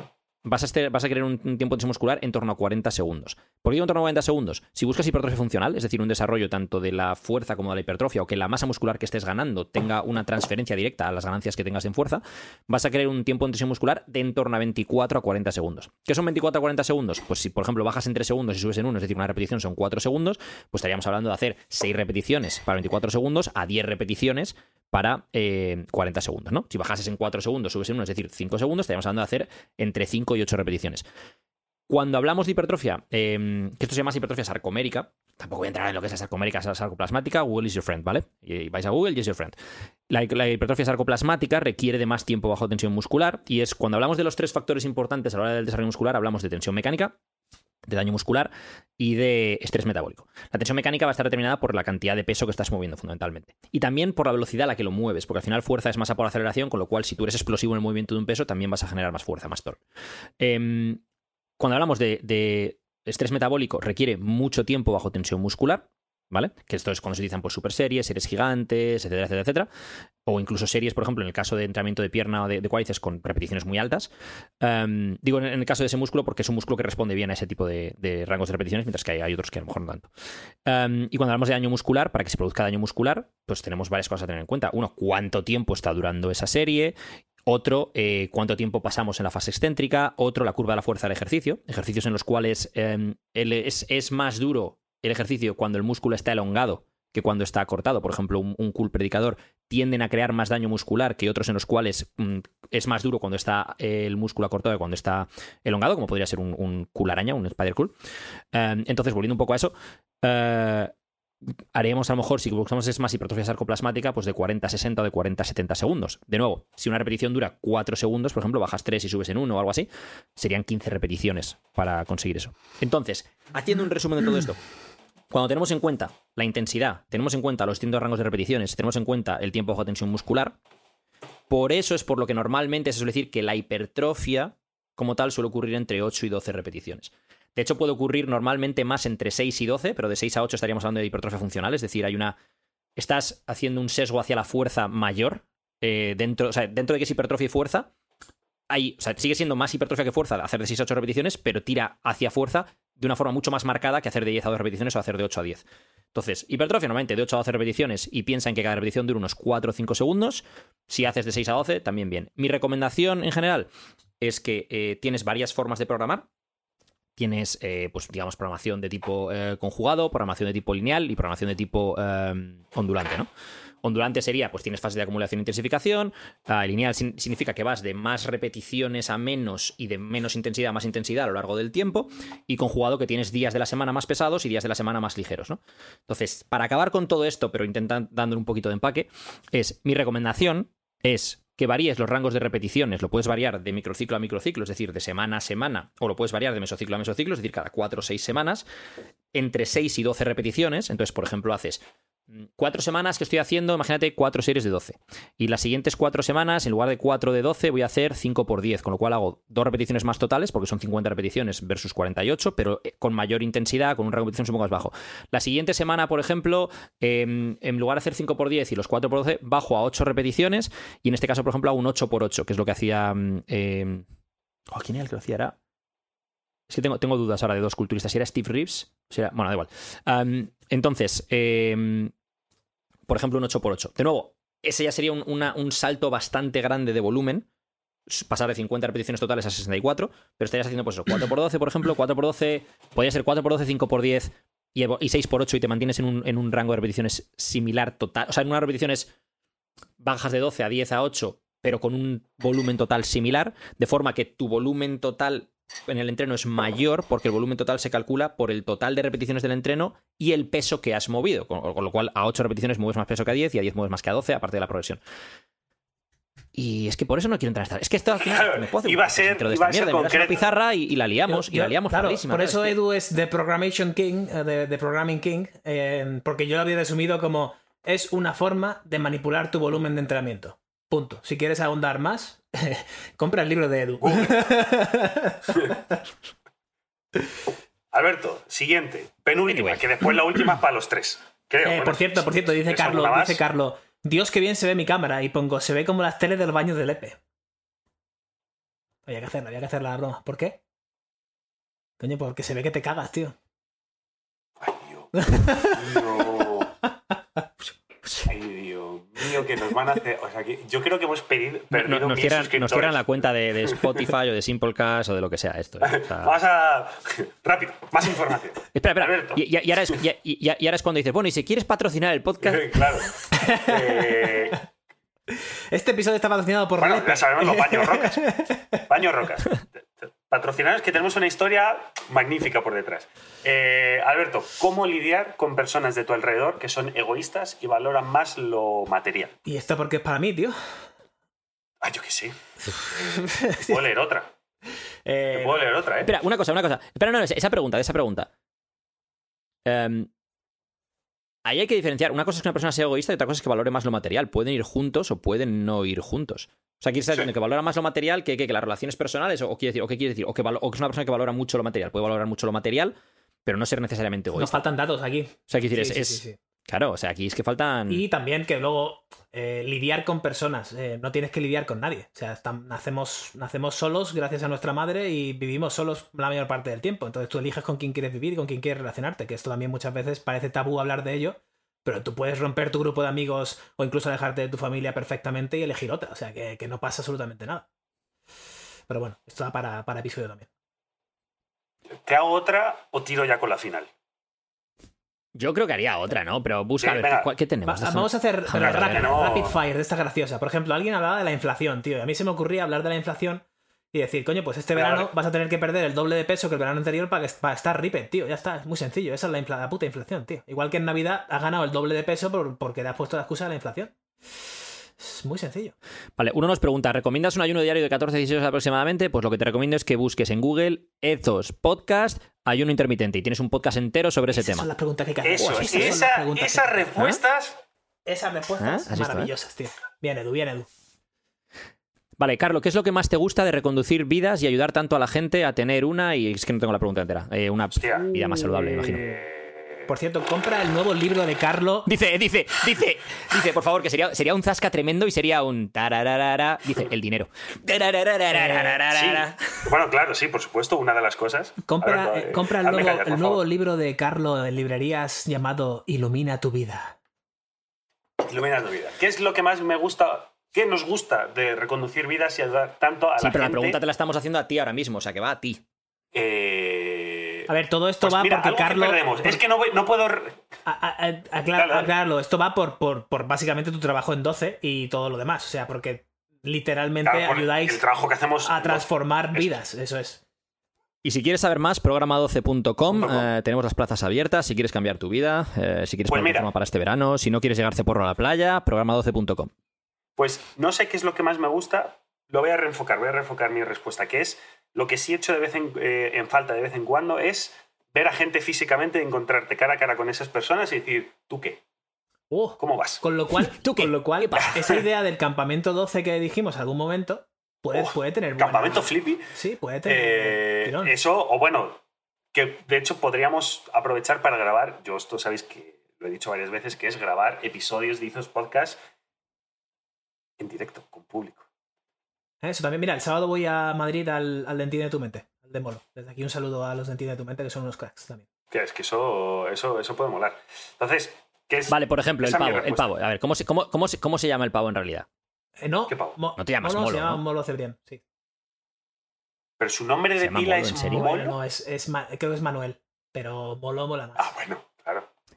vas a, este, vas a querer un, tiempo de tensión muscular en torno a 40 segundos. ¿Por qué en torno a 40 segundos? Si buscas hipertrofia funcional, es decir, un desarrollo tanto de la fuerza como de la hipertrofia, o que la masa muscular que estés ganando tenga una transferencia directa a las ganancias que tengas en fuerza, vas a querer un tiempo de tensión muscular de en torno a 24 a 40 segundos. ¿Qué son 24 a 40 segundos? Pues si, por ejemplo, bajas en 3 segundos y subes en 1, es decir, una repetición son 4 segundos, pues estaríamos hablando de hacer 6 repeticiones para 24 segundos a 10 repeticiones para 40 eh, segundos, ¿no? Si bajases en 4 segundos, subes en 1, es decir, 5 segundos, estaríamos hablando de hacer entre 5 y 8 repeticiones. Cuando hablamos de hipertrofia, em, que esto se llama hipertrofia sarcomérica, tampoco voy a entrar en lo que es la sarcomérica, la sarcoplasmática, Google is your friend, ¿vale? Y vais a Google y is your friend. La, hipertrofia sarcoplasmática requiere de más tiempo bajo tensión muscular y es cuando hablamos de los tres factores importantes a la hora del desarrollo muscular, hablamos de tensión mecánica, de daño muscular y de estrés metabólico. La tensión mecánica va a estar determinada por la cantidad de peso que estás moviendo fundamentalmente. Y también por la velocidad a la que lo mueves, porque al final fuerza es masa por aceleración, con lo cual si tú eres explosivo en el movimiento de un peso, también vas a generar más fuerza, más torque. Em, cuando hablamos de estrés metabólico, requiere mucho tiempo bajo tensión muscular, ¿vale? Que esto es cuando se utilizan pues, super series, series gigantes, etcétera, etcétera, etcétera. O incluso series, por ejemplo, en el caso de entrenamiento de pierna o de, de cuádriceps con repeticiones muy altas. Em, digo en, el caso de ese músculo porque es un músculo que responde bien a ese tipo de, rangos de repeticiones, mientras que hay, otros que a lo mejor no tanto. Em, y cuando hablamos de daño muscular, para que se produzca daño muscular, pues tenemos varias cosas a tener en cuenta. Uno, cuánto tiempo está durando esa serie. Otro, eh, cuánto tiempo pasamos en la fase excéntrica. Otro, la curva de la fuerza del ejercicio. Ejercicios en los cuales em, es, es, más duro el ejercicio cuando el músculo está elongado que cuando está cortado. Por ejemplo, un, un cool predicador tienden a crear más daño muscular que otros en los cuales mm, es más duro cuando está el músculo acortado que cuando está elongado, como podría ser un, un cool araña, un spider cool. Em, entonces, volviendo un poco a eso, eh, haremos a lo mejor, si buscamos es más hipertrofia sarcoplasmática, pues de 40 a 60 o de 40 a 70 segundos. De nuevo, si una repetición dura 4 segundos, por ejemplo, bajas 3 y subes en 1 o algo así, serían 15 repeticiones para conseguir eso. Entonces, haciendo un resumen de todo esto, cuando tenemos en cuenta la intensidad, tenemos en cuenta los distintos rangos de repeticiones, tenemos en cuenta el tiempo bajo tensión muscular, por eso es por lo que normalmente se suele decir que la hipertrofia como tal suele ocurrir entre 8 y 12 repeticiones. De hecho, puede ocurrir normalmente más entre 6 y 12, pero de 6 a 8 estaríamos hablando de hipertrofia funcional, es decir, hay una. Estás haciendo un sesgo hacia la fuerza mayor. Eh, dentro, o sea, dentro de que es hipertrofia y fuerza, hay, o sea, sigue siendo más hipertrofia que fuerza hacer de 6 a 8 repeticiones, pero tira hacia fuerza de una forma mucho más marcada que hacer de 10 a 2 repeticiones o hacer de 8 a 10. Entonces, hipertrofia normalmente de 8 a 12 repeticiones y piensa en que cada repetición dura unos 4 o 5 segundos. Si haces de 6 a 12, también bien. Mi recomendación en general es que eh, tienes varias formas de programar. Tienes, eh, pues, digamos, programación de tipo eh, conjugado, programación de tipo lineal y programación de tipo ondulante, ¿no? Ondulante sería, pues tienes fases de acumulación e intensificación. Lineal significa que vas de más repeticiones a menos y de menos intensidad a más intensidad a lo largo del tiempo. Y conjugado que tienes días de la semana más pesados y días de la semana más ligeros, ¿no? Entonces, para acabar con todo esto, pero intentando dándole un poquito de empaque, es mi recomendación es que varíes los rangos de repeticiones, lo puedes variar de microciclo a microciclo, es decir, de semana a semana, o lo puedes variar de mesociclo a mesociclo, es decir, cada 4 o 6 semanas, entre 6 y 12 repeticiones. Entonces, por ejemplo, haces cuatro semanas que estoy haciendo, imagínate cuatro series de 12. Y las siguientes cuatro semanas, en lugar de 4 de 12, voy a hacer 5 por 10, con lo cual hago dos repeticiones más totales, porque son 50 repeticiones versus 48, pero eh, con mayor intensidad, con un rango de repeticiones un poco más bajo. La siguiente semana, por ejemplo, em, en lugar de hacer 5 por 10 y los 4 por 12, bajo a 8 repeticiones, y en este caso, por ejemplo, hago un 8 por 8, que es lo que hacía... Eh, ¿Quién era el que lo hacía? Era... Es que tengo, tengo dudas ahora de dos culturistas. Si era Steve Reeves, o sea, bueno, da igual. entonces, em, por ejemplo, un 8x8. De nuevo, ese ya sería un, una- un salto bastante grande de volumen, pasar de 50 repeticiones totales a 64, pero estarías haciendo pues eso, 4x12, por ejemplo, 4x12, podría ser 4x12, 5x10 y, y 6x8 y te mantienes en un, en un rango de repeticiones similar total, o sea, en unas repeticiones bajas de 12 a 10 a 8, pero con un volumen total similar, de forma que tu volumen total en el entreno es mayor porque el volumen total se calcula por el total de repeticiones del entreno y el peso que has movido, con, con lo cual a 8 repeticiones mueves más peso que a 10 y a 10 mueves más que a 12, aparte de la progresión. Y es que por eso no quiero entrar a esta. Es que esto al final Claro, me puedo hacer iba a ser- dentro de iba esta a ser mierda, me das una pizarra y, y la liamos, y Yo- la liamos claro, clarísima, por eso es que- Edu es The Programmation King, eh, de, de Programming King, eh, porque yo lo había resumido como es una forma de manipular tu volumen de entrenamiento. Punto. Si quieres ahondar más, [LAUGHS] compra el libro de Edu. [LAUGHS] Alberto, siguiente, penúltima, Anyway. que después la última es para los tres. Creo. Eh, Bueno, por cierto, por cierto, dice ¿tienes Carlos, dice Carlos, Dios que bien se ve mi cámara y pongo, se ve como las teles de los baños del EPE. Había que hacerla, había que hacer la broma. ¿Por qué? Coño, porque se ve que te cagas, tío. Ay, Dios. [LAUGHS] Ay, Dios mío, que nos van a hacer. O sea, que yo creo que hemos pedido, perdido no- nos, cierran, nos cierran la cuenta de, de Spotify o de Simplecast o de lo que sea esto. ¿eh? O sea- Vamos a. [LAUGHS] Rápido, más información. Espera, espera. Alberto. Y, y- y ahora es, y- y- y ahora es cuando dices, bueno, y si quieres patrocinar el podcast, [LAUGHS] claro. [LAUGHS] Eh, Este episodio está patrocinado por bueno, Lepe. ya sabemos los baños rocas. Baños rocas. Patrocinados que tenemos una historia magnífica por detrás. Eh, Alberto, ¿cómo lidiar con personas de tu alrededor que son egoístas y valoran más lo material? ¿Y esto porque es para mí, tío? Ah, yo que sí. [LAUGHS] Puedo leer otra. Eh, Puedo leer otra, ¿eh? Espera, una cosa, una cosa. Espera, no, no, esa pregunta, esa pregunta. Em, ahí hay que diferenciar. Una cosa es que una persona sea egoísta y otra cosa es que valore más lo material. Pueden ir juntos o pueden no ir juntos. O sea, aquí está Sí. diciendo que valora más lo material que, que- que las relaciones personales, o, o quiere decir, o qué quiere decir, o que, valo- o que es una persona que valora mucho lo material. Puede valorar mucho lo material, pero no ser necesariamente nos egoísta. faltan datos aquí. O sea, quiero decir, Sí, es, sí, es- sí, sí. Claro, o sea, aquí es que faltan. Y también que luego eh, lidiar con personas. eh, no tienes que lidiar con nadie. O sea, nacemos, nacemos solos gracias a nuestra madre y vivimos solos la mayor parte del tiempo. Entonces tú eliges con quién quieres vivir y con quién quieres relacionarte. Que esto también muchas veces parece tabú hablar de ello. Pero tú puedes romper tu grupo de amigos o incluso alejarte de tu familia perfectamente y elegir otra. O sea, que, que no pasa absolutamente nada. Pero bueno, esto da para, para episodio también. ¿Te hago otra o tiro ya con la final? Yo creo que haría otra, ¿no? Pero busca, Sí, a ver, venga. ¿qué, qué tenemos? Va- vamos a hacer ver. rapid, No. rapid fire de esta graciosa. Por ejemplo, alguien hablaba de la inflación, tío. y A mí se me ocurría hablar de la inflación y decir, coño, pues este verano vas a tener que perder el doble de peso que el verano anterior para, que, para estar ripet, tío. Ya está, es muy sencillo. Esa es la, infla- la puta inflación, tío. Igual que en Navidad has ganado el doble de peso por- porque te has puesto la excusa de la inflación. Es muy sencillo. Vale, uno nos pregunta, ¿recomiendas un ayuno diario de 14 16 horas aproximadamente? Pues lo que te recomiendo es que busques en Google Ethos Podcast Ayuno Intermitente y tienes un podcast entero sobre ese Esas tema. son las preguntas que hay que hacer. Eso, Esas son las esa- preguntas que esas hay que hacer. respuestas. Esas respuestas ¿Ah? ¿Has visto, eh? maravillosas, tío. Bien, Edu, bien, Edu. Vale, Carlos, ¿qué es lo que más te gusta de reconducir vidas y ayudar tanto a la gente a tener una, y es que no tengo la pregunta entera, eh, una Hostia. vida más saludable, me imagino? Por cierto, compra el nuevo libro de Carlo. Dice, dice, dice, dice, por favor, que sería, sería un zasca tremendo y sería un tarararara. Dice, el dinero. Sí. Bueno, claro, sí, por supuesto, una de las cosas. Compra, eh, compra el, nuevo, libro de Carlo en librerías llamado Ilumina tu vida. Ilumina tu vida. ¿Qué es lo que más me gusta ¿Qué nos gusta de reconducir vidas y ayudar tanto a la gente? Sí, pero la pregunta te la estamos haciendo a ti ahora mismo, o sea que va a ti. Eh, a ver, todo esto pues va mira, porque algo que Carlo. perdemos. por- Es que no, voy- no puedo. a- a- a- aclar- Dale, dale. aclararlo, esto va por, por, por básicamente tu trabajo en 12 y todo lo demás. O sea, porque literalmente claro, por ayudáis el trabajo que hacemos. a transformar vidas. Eso es. Y si quieres saber más, programa12.com, .com. eh, tenemos las plazas abiertas, si quieres cambiar tu vida, eh, si quieres Pues poner forma para este verano, si no quieres llegar ceporro a la playa, programa12.com. Pues no sé qué es lo que más me gusta. Lo voy a reenfocar, voy a reenfocar mi respuesta, que es lo que sí echo de vez en, eh, en falta de vez en cuando es ver a gente físicamente, encontrarte cara a cara con esas personas y decir, ¿tú qué? Uh, ¿Cómo vas? con lo cual, [LAUGHS] ¿Tú qué? con lo cual ¿Qué pasa? esa idea del campamento 12 que dijimos algún momento puede, Oh, puede tener. buena- ¿Campamento flippy? Sí, puede tener. Eh, tirón. eso, o bueno, que de hecho podríamos aprovechar para grabar, yo esto sabéis que lo he dicho varias veces, que es grabar episodios de Izos Podcast en directo, con público. Eso también, mira, el sábado voy a Madrid al, al Dentín de tu mente, al de Molo. Desde aquí un saludo a los Dentín de tu mente, que son unos cracks también. Que es que eso, eso, eso puede molar. Entonces, Que es- Vale, por ejemplo, el pavo, el pavo. A ver, ¿cómo se, cómo, cómo se, cómo se llama el pavo en realidad? Eh, no, ¿Qué pavo? No te llamas Molo, Molo, se llama ¿no? Molo Cebrián, sí. Pero su nombre ¿Se de pila Molo, es? Molo. No, es, es Ma- creo que es Manuel, pero Molo mola más. Ah, bueno,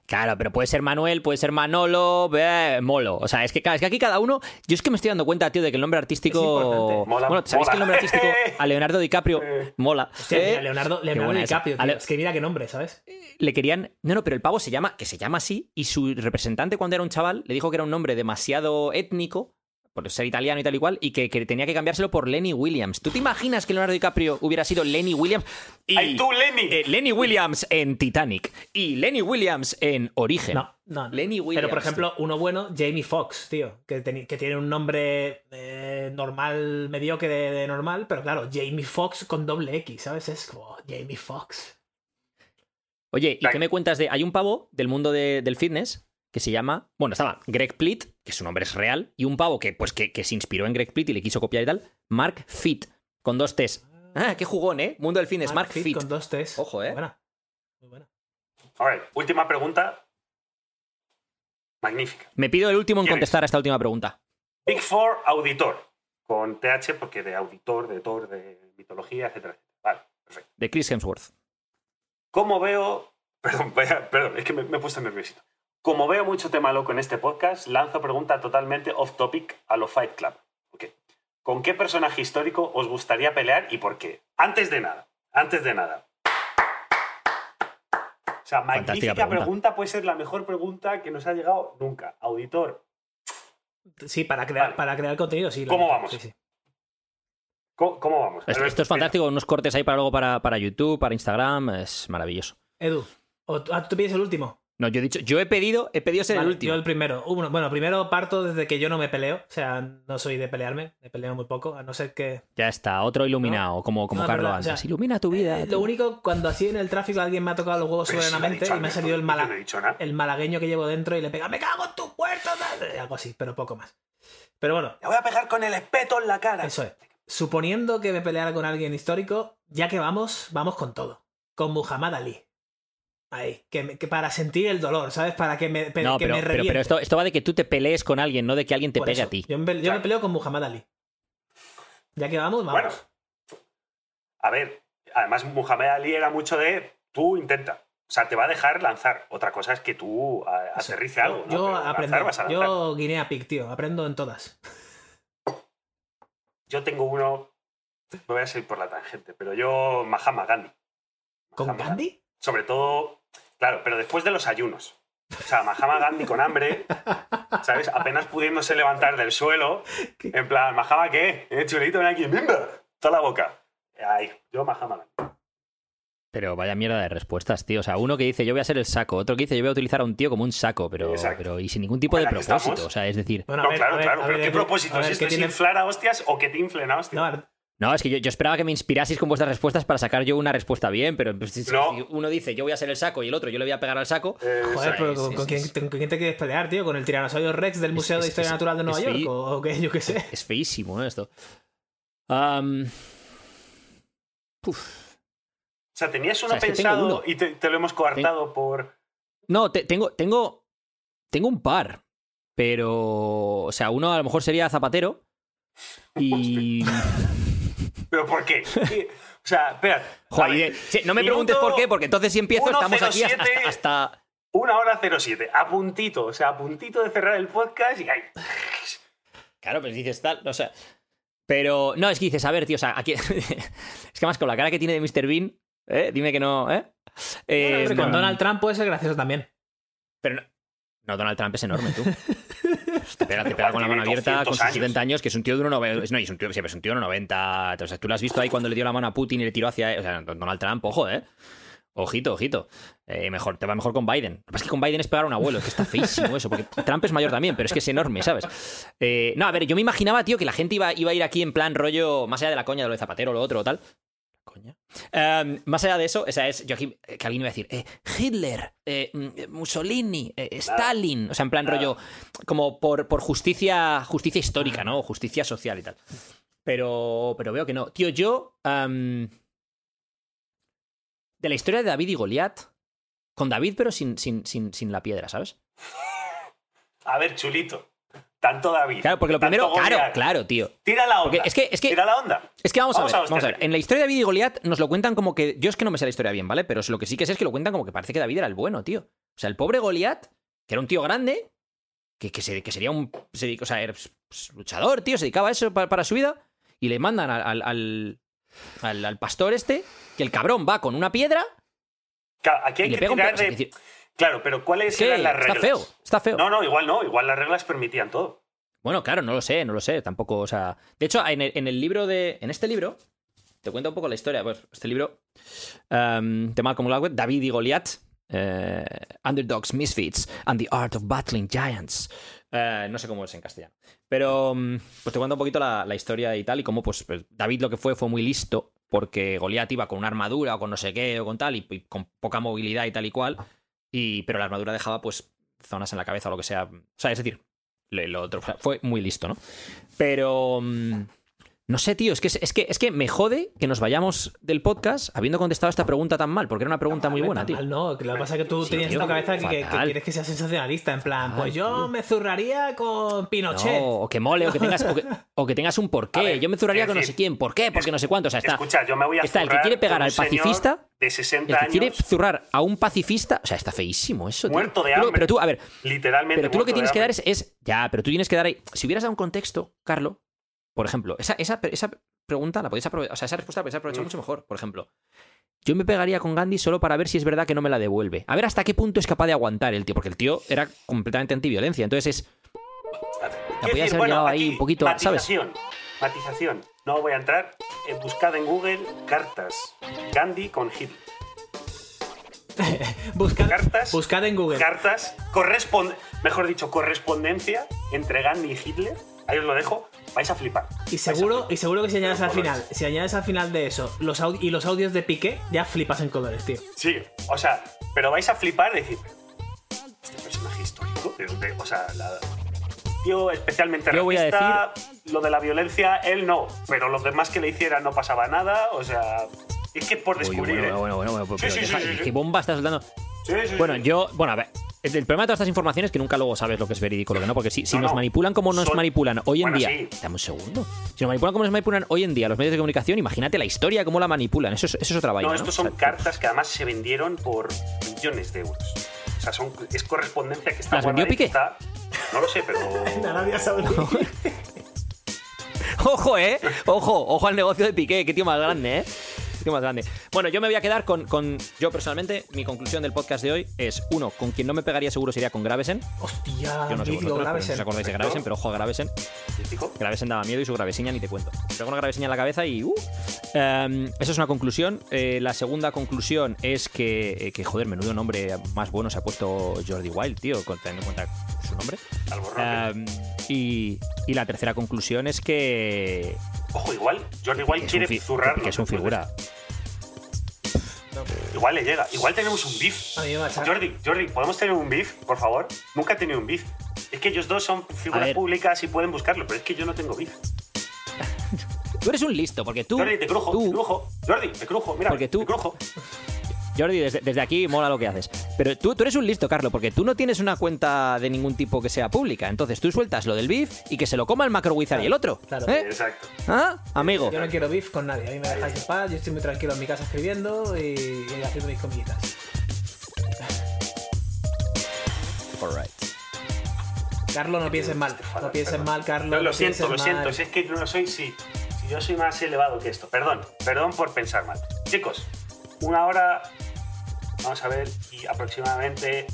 claro. Pero puede ser Manuel, puede ser Manolo, Molo. O sea, es que, es que aquí cada uno. Yo es que me estoy dando cuenta, tío, de que el nombre artístico. Mola, bueno, ¿sabéis mola. que el nombre artístico [LAUGHS] a Leonardo DiCaprio mola? Mira, Eh, Leonardo, Leonardo. DiCaprio, tío. Es que mira qué nombre, ¿sabes? le querían. No, no, pero el pavo se llama, que se llama así, y su representante cuando era un chaval le dijo que era un nombre demasiado étnico, por ser italiano y tal y cual, y que, que tenía que cambiárselo por Lenny Williams. ¿Tú te imaginas que Leonardo DiCaprio hubiera sido Lenny Williams? Y, ¡Ay, tú, Lenny! eh, Lenny Williams en Titanic y Lenny Williams en Origen. No, no. no. Lenny Williams. Pero por ejemplo, uno bueno, Jamie Foxx, tío, que, que tiene un nombre eh, normal, mediocre de, de normal, pero claro, Jamie Foxx con doble X, ¿sabes? Es como Jamie Foxx. Oye, ¿y qué me cuentas de.? Hay un pavo del mundo de- del fitness que se llama. Bueno, estaba Greg Plitt, que su nombre es real, y un pavo que, pues, que, que se inspiró en Greg Plitt y le quiso copiar y tal. Mark Fit, con dos T's. Ah, qué jugón, ¿eh? Mundo del fitness, Mark, Fit Fit. con dos T's. Ojo, eh. Muy buena. Muy buena. All right, última pregunta. Magnífica. Me pido el último en ¿Quién contestar a esta última pregunta. Big Four Auditor. Con TH porque de auditor, de Thor, de mitología, etcétera, etcétera. Vale, perfecto. De Chris Hemsworth. Como veo. [LAUGHS] Perdón, vaya- perdón, es que me, me he puesto nerviosito. Como veo mucho tema loco en este podcast, lanzo pregunta totalmente off topic a lo Fight Club. Ok. ¿Con qué personaje histórico os gustaría pelear y por qué? Antes de nada, antes de nada. O sea, magnífica pregunta. pregunta. puede ser la mejor pregunta que nos ha llegado nunca. Auditor, Sí, para crear, Vale. para crear contenido, sí. ¿Cómo vamos? sí, sí. ¿cómo, cómo vamos? Esto, es fantástico, unos cortes ahí para luego para, para YouTube, para Instagram, es maravilloso. Edu, ¿o tú- ah, ¿tú pides el último? No, yo he dicho, yo he pedido, he pedido ser Vale, el último. Yo el primero. Uno, bueno, primero parto desde que yo no me peleo. O sea, no soy de pelearme. Me peleo muy poco, a no ser que. Ya está, otro iluminado, como, como No, Carlos o sea. Ilumina tu vida. Eh, lo único, cuando así en el tráfico alguien me ha tocado los huevos si soberanamente y me ha salido el, mala- no he dicho nada. el malagueño que llevo dentro y le pega, me cago en tu puerta, tal", algo así, pero poco más. Pero bueno, Le voy a pegar con el espeto en la cara. eso es. Suponiendo que me peleara con alguien histórico, ya que vamos, vamos con todo. Con Muhammad Ali. Ahí, que, me- que para sentir el dolor, ¿sabes? Para que me, pe- no, que pero, me pero, pero esto, esto va de que tú te pelees con alguien, no de que alguien te Por pegue eso, a ti. Yo, me, pe- yo Claro. me peleo con Muhammad Ali. Ya que vamos, vamos. Bueno, a ver, además Muhammad Ali era mucho de tú intenta. O sea, te va a dejar lanzar. Otra cosa es que tú aterrice algo. ¿no? Yo aprendo. Yo Guinea Pig, tío. Aprendo en todas. Yo tengo uno. Me voy a seguir por la tangente, pero yo Mahama Gandhi. ¿Con Gandhi? Sobre todo, claro, pero después de los ayunos. O sea, Mahama Gandhi con hambre, ¿sabes? Apenas pudiéndose levantar del suelo. En plan, ¿Mahama qué? Eh, chulito, ven aquí, ¡mimba! Toda la boca. Ahí, yo Mahama Gandhi. Pero vaya mierda de respuestas, tío. O sea, uno que dice yo voy a ser el saco, otro que dice yo voy a utilizar a un tío como un saco, pero, Exacto. pero y sin ningún tipo de propósito. estamos. O sea, es decir, Bueno, no, ver, claro, a ver, claro, a pero ¿qué propósito es ¿Es tiene- inflar a hostias o que te inflen a hostias? No, no, es que yo, yo esperaba que me inspiraseis con vuestras respuestas para sacar yo una respuesta bien, pero pues, si- No. si uno dice yo voy a ser el saco y el otro yo le voy a pegar al saco, Eh, Joder, pero es- ¿con, es- con quién, es- con quién te quieres pelear, tío? ¿Con el tiranosaurio Rex del Museo es- de Historia es- Natural de Nueva York? ¿O, o qué? Yo qué sé. es feísimo ¿eh, esto. Uf. O sea, tenías uno O sea, pensado uno. y te, te lo hemos coartado por. No, te- tengo, tengo, tengo un par, pero, o sea, uno a lo mejor sería Zapatero y... [LAUGHS] ¿Pero por qué? ¿Qué? O sea, espérate. Joder, sí, no me Minuto preguntes por qué, porque entonces si empiezo estamos aquí hasta, 1.07. hasta- hasta- Una hora 07, a puntito, o sea, a puntito de cerrar el podcast y ahí. Claro, pero dices tal, no sé. Pero, no, es que dices, a ver, tío, o sea, aquí... [LAUGHS] es que más con la cara que tiene de Mr. Bean, ¿eh? Dime que no, ¿eh? Eh, con no, Donald Trump puede ser gracioso también. Pero no, no, Donald Trump es enorme, tú. [LAUGHS] Te pega, te pega con la mano abierta, con 200 sus años. 70 años, que es un tío de 1,90. No, es un tío, pero es un tío de 1,90. O sea, tú lo has visto ahí cuando le dio la mano a Putin y le tiró hacia. O sea, Donald Trump, ojo, ¿eh? Ojito, ojito. Eh, mejor, te va mejor con Biden. Lo que pasa es que con Biden es pegar a un abuelo, es que está feísimo eso, porque Trump es mayor también, pero es que es enorme, ¿sabes? Eh, no, a ver, yo me imaginaba, tío, que la gente iba, iba a ir aquí en plan rollo, más allá de la coña de lo de Zapatero o lo otro o tal. Coña. Em, más allá de eso, esa es, yo aquí, eh, que alguien iba a decir, eh, Hitler, eh, mm, Mussolini, eh, Stalin, o sea, en plan rollo, como por, por justicia, justicia histórica, ¿no? Justicia social y tal. Pero, pero veo que no. Tío, yo, em, de la historia de David y Goliat, con David, pero sin, sin, sin, sin la piedra, ¿sabes? A ver, chulito. Tanto David. Claro, porque lo primero, claro, claro, tío. Tira la Porque onda. es que- es que- Tira la onda. Es que vamos, a ver, vamos a ver. terrenos. En la historia de David y Goliat nos lo cuentan como que. Yo es que no me sé la historia bien, ¿vale? Pero lo que sí que sé es que lo cuentan como que parece que David era el bueno, tío. O sea, el pobre Goliat, que era un tío grande, que, que, se- que sería un. se o sea, era pues, luchador, tío, se dedicaba a eso para, para su vida, y le mandan al, al, al, al- al pastor este, que el cabrón va con una piedra Claro, aquí y hay le que pega un tirar de... Claro, pero ¿cuáles es que eran las está reglas? feo, está feo. No, no, igual no. Igual las reglas permitían todo. Bueno, claro, no lo sé, no lo sé, tampoco, o sea... De hecho, en el, en el libro de... En este libro, te cuento un poco la historia, pues, este libro em, de Malcolm Gladwell, David y Goliat, eh, Underdogs, Misfits, and the Art of Battling Giants. Eh, no sé cómo es en castellano. Pero, mm, pues te cuento un poquito la, la historia y tal, y cómo, pues, pues, David lo que fue fue muy listo, porque Goliat iba con una armadura o con no sé qué o con tal, y, y con poca movilidad y tal y cual, y, pero la armadura dejaba, pues, zonas en la cabeza o lo que sea. O sea, es decir, lo otro fue muy listo, ¿no? Pero. mm, No sé, tío, es que, es, que, es que me jode que nos vayamos del podcast habiendo contestado esta pregunta tan mal, porque era una pregunta muy buena, tío. Mal, no, que lo que pasa es que tú Sí, tenías tío, en tu cabeza que, que- que quieres que sea sensacionalista, en plan, Fatal, pues yo tío. me zurraría con Pinochet. No, o que mole, o que tengas, o que, o que tengas un porqué. ver, Yo me zurraría con no sé quién. ¿Por qué? Porque no sé cuánto. O sea, está, Escucha, yo me voy a está el que quiere pegar al pacifista, de el 60 que quiere años, zurrar a un pacifista. O sea, está feísimo eso, tío. muerto de hambre. Pero tú, a ver, literalmente. Pero tú lo que tienes que dar es- Ya, pero tú tienes que dar ahí. Si hubieras dado un contexto, Carlo, por ejemplo, esa, esa, esa pregunta la podéis aprovechar. O sea, esa respuesta la podéis aprovechar Mm. mucho mejor. Por ejemplo, yo me pegaría con Gandhi solo para ver si es verdad que no me la devuelve. A ver hasta qué punto es capaz de aguantar el tío, porque el tío era completamente antiviolencia. Entonces es. Quiero podías haber bueno, ahí un poquito, ¿sabes? matización, Matización. No voy a entrar. Buscad en Google cartas. Gandhi con Hitler. [LAUGHS] Buscad, Cartas. buscad en Google. Cartas. Correspond mejor dicho, correspondencia entre Gandhi y Hitler. Ahí os lo dejo. Vais a flipar. y seguro, flipar. y seguro que si añades al final, si añades al final de eso los y los audios de Piqué, ya flipas en colores, tío. Sí, o sea, pero vais a flipar de decir. Este personaje histórico. de- de- o sea, la- tío especialmente Yo voy a racista, lo de la violencia, él no. Pero los demás que le hicieran no pasaba nada. O sea. Es que por Uy, descubrir. bueno, ¿eh? bueno, bueno, bueno, Sí, sí, deja- sí, sí, sí. ¿Qué bomba estás soltando? Sí, sí, Bueno, sí. yo. Bueno, a ver. El problema de todas estas informaciones es que nunca luego sabes lo que es verídico o lo que no, porque si, si No, nos no. manipulan como nos manipulan hoy en Bueno, día. sí. Dame un segundo. Si nos manipulan como nos manipulan hoy en día los medios de comunicación, imagínate la historia, cómo la manipulan. Eso es, eso es otra vaina. No, ¿no? estos O son sea, cartas que además se vendieron por millones de euros. O sea, son, es correspondencia que está ¿Las vendió Piqué? está- No lo sé, pero. En Arabia Saudí. Ojo, eh. Ojo, ojo al negocio de Piqué. Qué tío más grande, eh. Más grande. Bueno, yo me voy a quedar con, con- Yo personalmente, mi conclusión del podcast de hoy es: uno, con quien no me pegaría seguro sería con Gravesen. Hostia, Yo no sé vosotros, pero no Gravesen. os acordáis de. Gravesen, pero ojo a Gravesen. Gravesen daba miedo y su gravesiña ni te cuento. Tengo una gravesiña en la cabeza y. Uh, Em, esa es una conclusión. Eh, la segunda conclusión es que, eh, que, joder, menudo nombre más bueno se ha puesto Jordi Wild, tío, con- teniendo en cuenta su nombre. Em, y, y la tercera conclusión es que. Ojo, igual. Jordi igual quiere zurrar. Que es un figura. Igual le llega. Igual tenemos un beef. Jordi, Jordi, ¿podemos tener un beef, por favor? Nunca he tenido un beef. Es que ellos dos son figuras públicas y pueden buscarlo, pero es que yo no tengo beef. Tú eres un listo, porque tú. Jordi, te crujo, tú- te crujo. Jordi, te crujo, mira, Porque tú- te crujo. Jordi, desde, desde aquí mola lo que haces. Pero tú, tú eres un listo, Carlos, porque tú no tienes una cuenta de ningún tipo que sea pública. Entonces tú sueltas lo del beef y que se lo coma el macro wizard y el otro. Claro. ¿Eh? Exacto. ¿Ah? Amigo. Yo no quiero beef con nadie. A mí me dejáis en paz. Yo estoy muy tranquilo en mi casa escribiendo y, y haciendo mis comillitas. Alright. Carlos, no pienses mal. No pienses Perdón. mal, Carlos. No, no lo siento, lo siento. Si es que yo no soy, sí. Si yo soy más elevado que esto. Perdón, perdón por pensar mal. Chicos, una hora, vamos a ver, y aproximadamente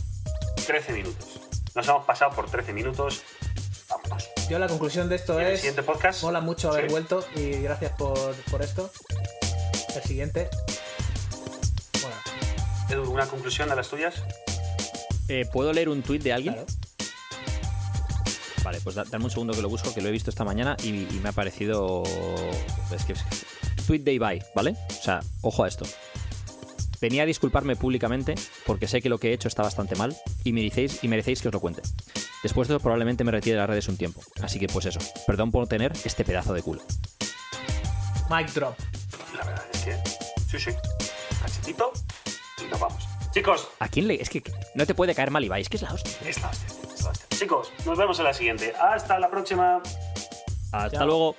13 minutos. Nos hemos pasado por 13 minutos. Vámonos. Yo la conclusión de esto ¿Y el es... siguiente podcast? Mola mucho haber Sí. vuelto y gracias por, por esto. El siguiente. Bueno, Edu, ¿una conclusión a las tuyas? Eh, ¿Puedo leer un tuit de alguien? claro. Vale, pues da- dame un segundo que lo busco, que lo he visto esta mañana y, y me ha parecido. Es que. Tweet de Ibai, ¿vale? O sea, ojo a esto. Venía a disculparme públicamente porque sé que lo que he hecho está bastante mal y merecéis, y merecéis que os lo cuente. Después de eso, probablemente me retire de las redes un tiempo. Así que, pues eso. Perdón por tener este pedazo de culo. Mic drop. La verdad es que. Sí, sí. Cachetito y nos vamos. Chicos, ¿A quién le.? Es que no te puede caer mal Ibai, es que es la hostia. es la hostia, es la hostia. Chicos, nos vemos en la siguiente. Hasta la próxima. Hasta Chao. luego.